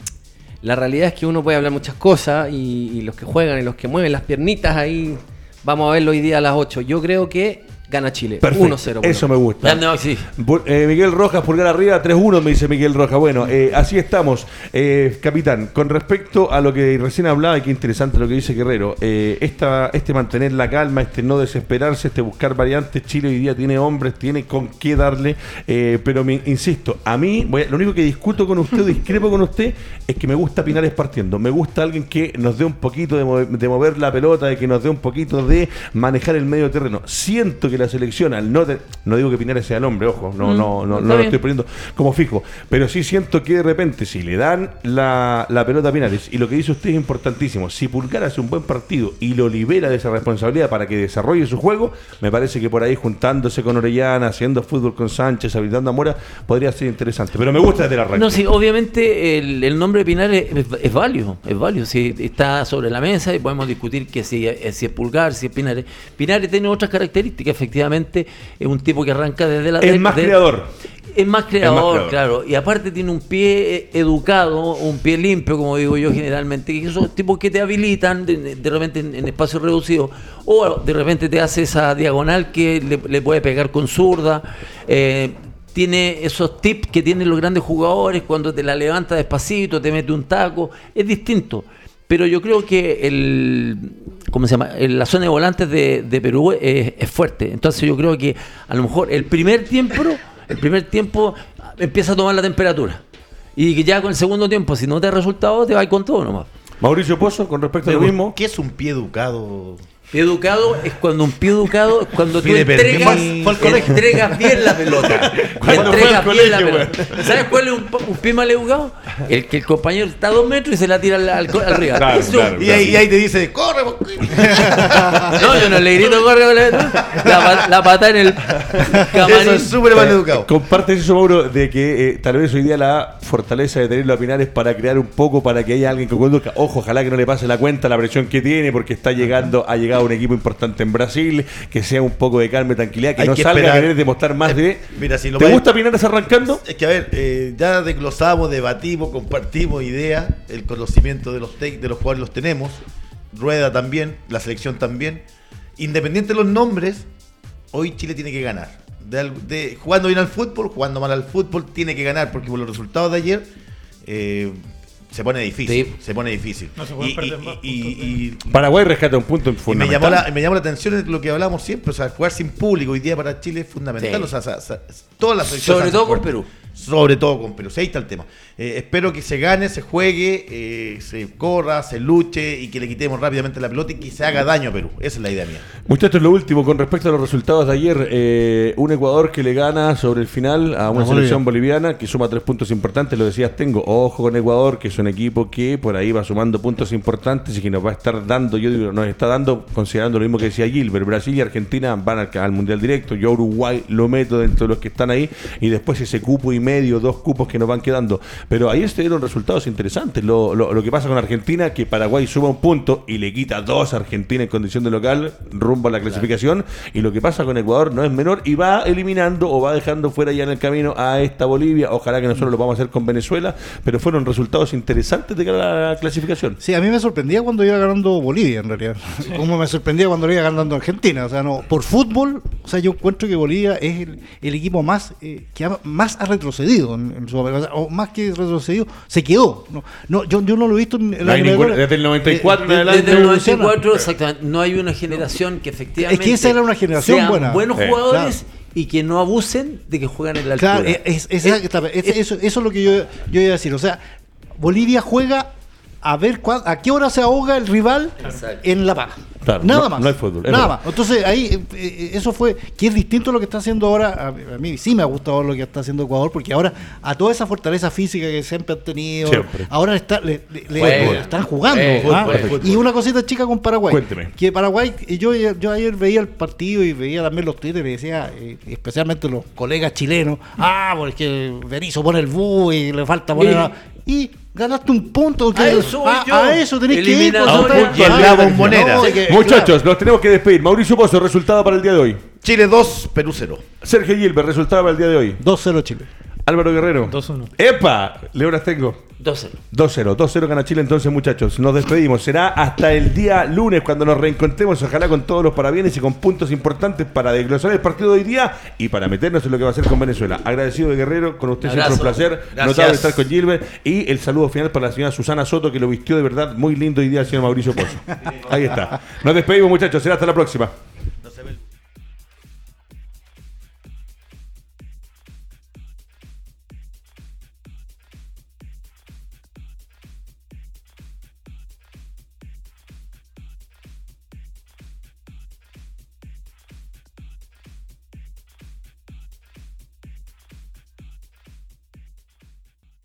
la realidad es que uno puede hablar muchas cosas y, los que juegan y los que mueven las piernitas ahí, vamos a verlo hoy día a las 8. Yo creo que gana Chile. 1-0. Eso me gusta. Eh, Miguel Rojas, pulgar arriba, 3-1, me dice Miguel Rojas. Bueno, eh, así estamos. Eh, capitán, con respecto a lo que recién hablaba, y qué interesante lo que dice Guerrero, esta, este mantener la calma, este no desesperarse, este buscar variantes, Chile hoy día tiene hombres, tiene con qué darle, pero me, insisto, a mí, lo único que discuto con usted, discrepo con usted, es que me gusta Pinares partiendo. Me gusta alguien que nos dé un poquito de mover, de mover la pelota, de que nos dé un poquito de manejar el medio terreno. Siento que la selección, al no, no digo que Pinares sea el hombre, ojo, no, mm, no, no, no lo estoy poniendo como fijo, pero sí siento que de repente si le dan la, pelota a Pinares, y lo que dice usted es importantísimo, si Pulgar hace un buen partido y lo libera de esa responsabilidad para que desarrolle su juego, me parece que por ahí juntándose con Orellana, haciendo fútbol con Sánchez, habilitando a Mora, podría ser interesante. Pero me gusta desde la red. No, sí, obviamente el, nombre de Pinares es, válido, es válido, si está sobre la mesa y podemos discutir que si, si es Pulgar, si es Pinares. Pinares tiene otras características, efectivamente, es un tipo que arranca desde la... Es más creador. Es más, creador, claro. Y aparte tiene un pie eh, educado, un pie limpio, como digo yo generalmente, que esos tipos que te habilitan de, repente en, espacio reducido, o de repente te hace esa diagonal que le, puede pegar con zurda. Eh, tiene esos tips que tienen los grandes jugadores cuando te la levanta despacito, te mete un taco. Es distinto pero yo creo que el ¿cómo se llama? la zona de volantes de, Perú es, fuerte. Entonces yo creo que a lo mejor el primer tiempo, el primer tiempo empieza a tomar la temperatura. Y que ya con el segundo tiempo, si no te ha resultado, te va con todo nomás. Mauricio Pozo, con respecto a lo mismo. ¿Qué es un pie educado? Pie educado es cuando un pie educado es cuando tú entregas, entregas bien la pelota. entregas bien la pelota. ¿Sabes cuál es un, pie mal educado? El que el compañero está a dos metros y se la tira al, al, arriba. y, ahí, te dice, corre. no, yo no le grito, corre. La, la pata en el camarín. Eso es súper mal educado. Comparte eso, Mauro, de que eh, tal vez hoy día la fortaleza de tenerlo a Pinar es para crear un poco, para que haya alguien que conduzca. Ojo, ojalá que no le pase la cuenta la presión que tiene, porque está llegando, ha llegado un equipo importante en Brasil, que sea un poco de calma y tranquilidad, que no salga a querer demostrar más de. Mira, si lo ¿Te gusta Pinares arrancando? Es que a ver, eh, ya desglosamos, debatimos, compartimos ideas, el conocimiento de los de los cuales los tenemos, Rueda también, la selección también. Independiente de los nombres, hoy Chile tiene que ganar. De, jugando bien al fútbol, jugando mal al fútbol, tiene que ganar, porque por los resultados de ayer. Eh, se pone difícil. Se pone difícil. y, Paraguay rescata un punto fundamental. me, llamó la, me llamó la atención lo que hablamos siempre, o sea, jugar sin público hoy día para Chile es fundamental. O sea, todas las Sobre todo con Perú. Sobre todo con Perú. ahí está el tema. Eh, espero que se gane, se juegue, eh, se corra, se luche y que le quitemos rápidamente la pelota y que se haga daño a Perú. Esa es la idea mía. Muchachos, lo último, con respecto a los resultados de ayer, eh, un Ecuador que le gana sobre el final a una selección boliviana que suma tres puntos importantes. Lo decías, tengo ojo con Ecuador, que es un equipo que por ahí va sumando puntos importantes y que nos va a estar dando, yo digo, nos está dando, considerando lo mismo que decía Gilbert, Brasil y Argentina van al, al Mundial Directo. Yo Uruguay lo meto dentro de los que están ahí y después ese cupo y medio, dos cupos que nos van quedando. Pero ahí se dieron resultados interesantes. Lo, lo, que pasa con Argentina, que Paraguay suma un punto y le quita dos a Argentina en condición de local rumbo a la clasificación. Y lo que pasa con Ecuador no es menor y va eliminando o va dejando fuera ya en el camino a esta Bolivia. Ojalá que nosotros lo vamos a hacer con Venezuela, pero fueron resultados interesantes de cara a la clasificación. Sí, a mí me sorprendía cuando iba ganando Bolivia, en realidad. Como me sorprendía cuando iba ganando Argentina. O sea, no, por fútbol O sea, yo encuentro que Bolivia es el, el equipo más eh, que ha, más ha retrocedido en, en Sudamérica. O, sea, o más que retrocedido, se quedó. No, no, yo, yo no lo he visto en No hay ninguna- desde el 94 en Eh, de- adelante. Desde el evoluciona. 94, exactamente. No hay una generación que efectivamente. Es que esa era una generación sean buena. buenos Eh, jugadores y que no abusen de que juegan en la altura. Claro, es, es- eso, eso es lo que yo, yo iba a decir. O sea, Bolivia juega a ver cuá- a qué hora se ahoga el rival Exacto. en La Paz. Claro, Nada no- más. no hay fútbol, Nada verdad. más. Entonces ahí eh, eh, eso fue que es distinto a lo que está haciendo ahora. A, a mí sí me ha gustado lo que está haciendo Ecuador porque ahora a toda esa fortaleza física que siempre han tenido, Siempre. ahora está, le, le- le- Juega. están jugando. Eh, ¿ah? fútbol. Y una cosita chica con Paraguay. Cuénteme. Que Paraguay, y yo, yo ayer veía el partido y veía también los twitters y decía, eh, especialmente los colegas chilenos, ah, porque Berizzo pone el bu y le falta poner... a-". Y ganaste un punto. que- A eso a, yo. a eso tenés que ir. A un punto en ah, la no, bombonera. de que- Muchachos, los tenemos que despedir. Mauricio Pozo, resultado para el día de hoy. Chile 2, Perú 0. Sergio Gilbert, resultado para el día de hoy. claro, 2-0 Chile. Álvaro Guerrero. 2-1. ¡Epa! Leonas tengo. 2-0. 2-0, 2-0 gana Chile entonces muchachos, nos despedimos, será hasta el día lunes cuando nos reencontremos, ojalá con todos los parabienes y con puntos importantes para desglosar el partido de hoy día y para meternos en lo que va a ser con Venezuela. Agradecido de Guerrero, con usted siempre un placer, Gracias. notable estar con Gilbert y el saludo final para la señora Susana Soto que lo vistió de verdad muy lindo hoy día el señor Mauricio Pozo. Ahí está. Nos despedimos muchachos, será hasta la próxima.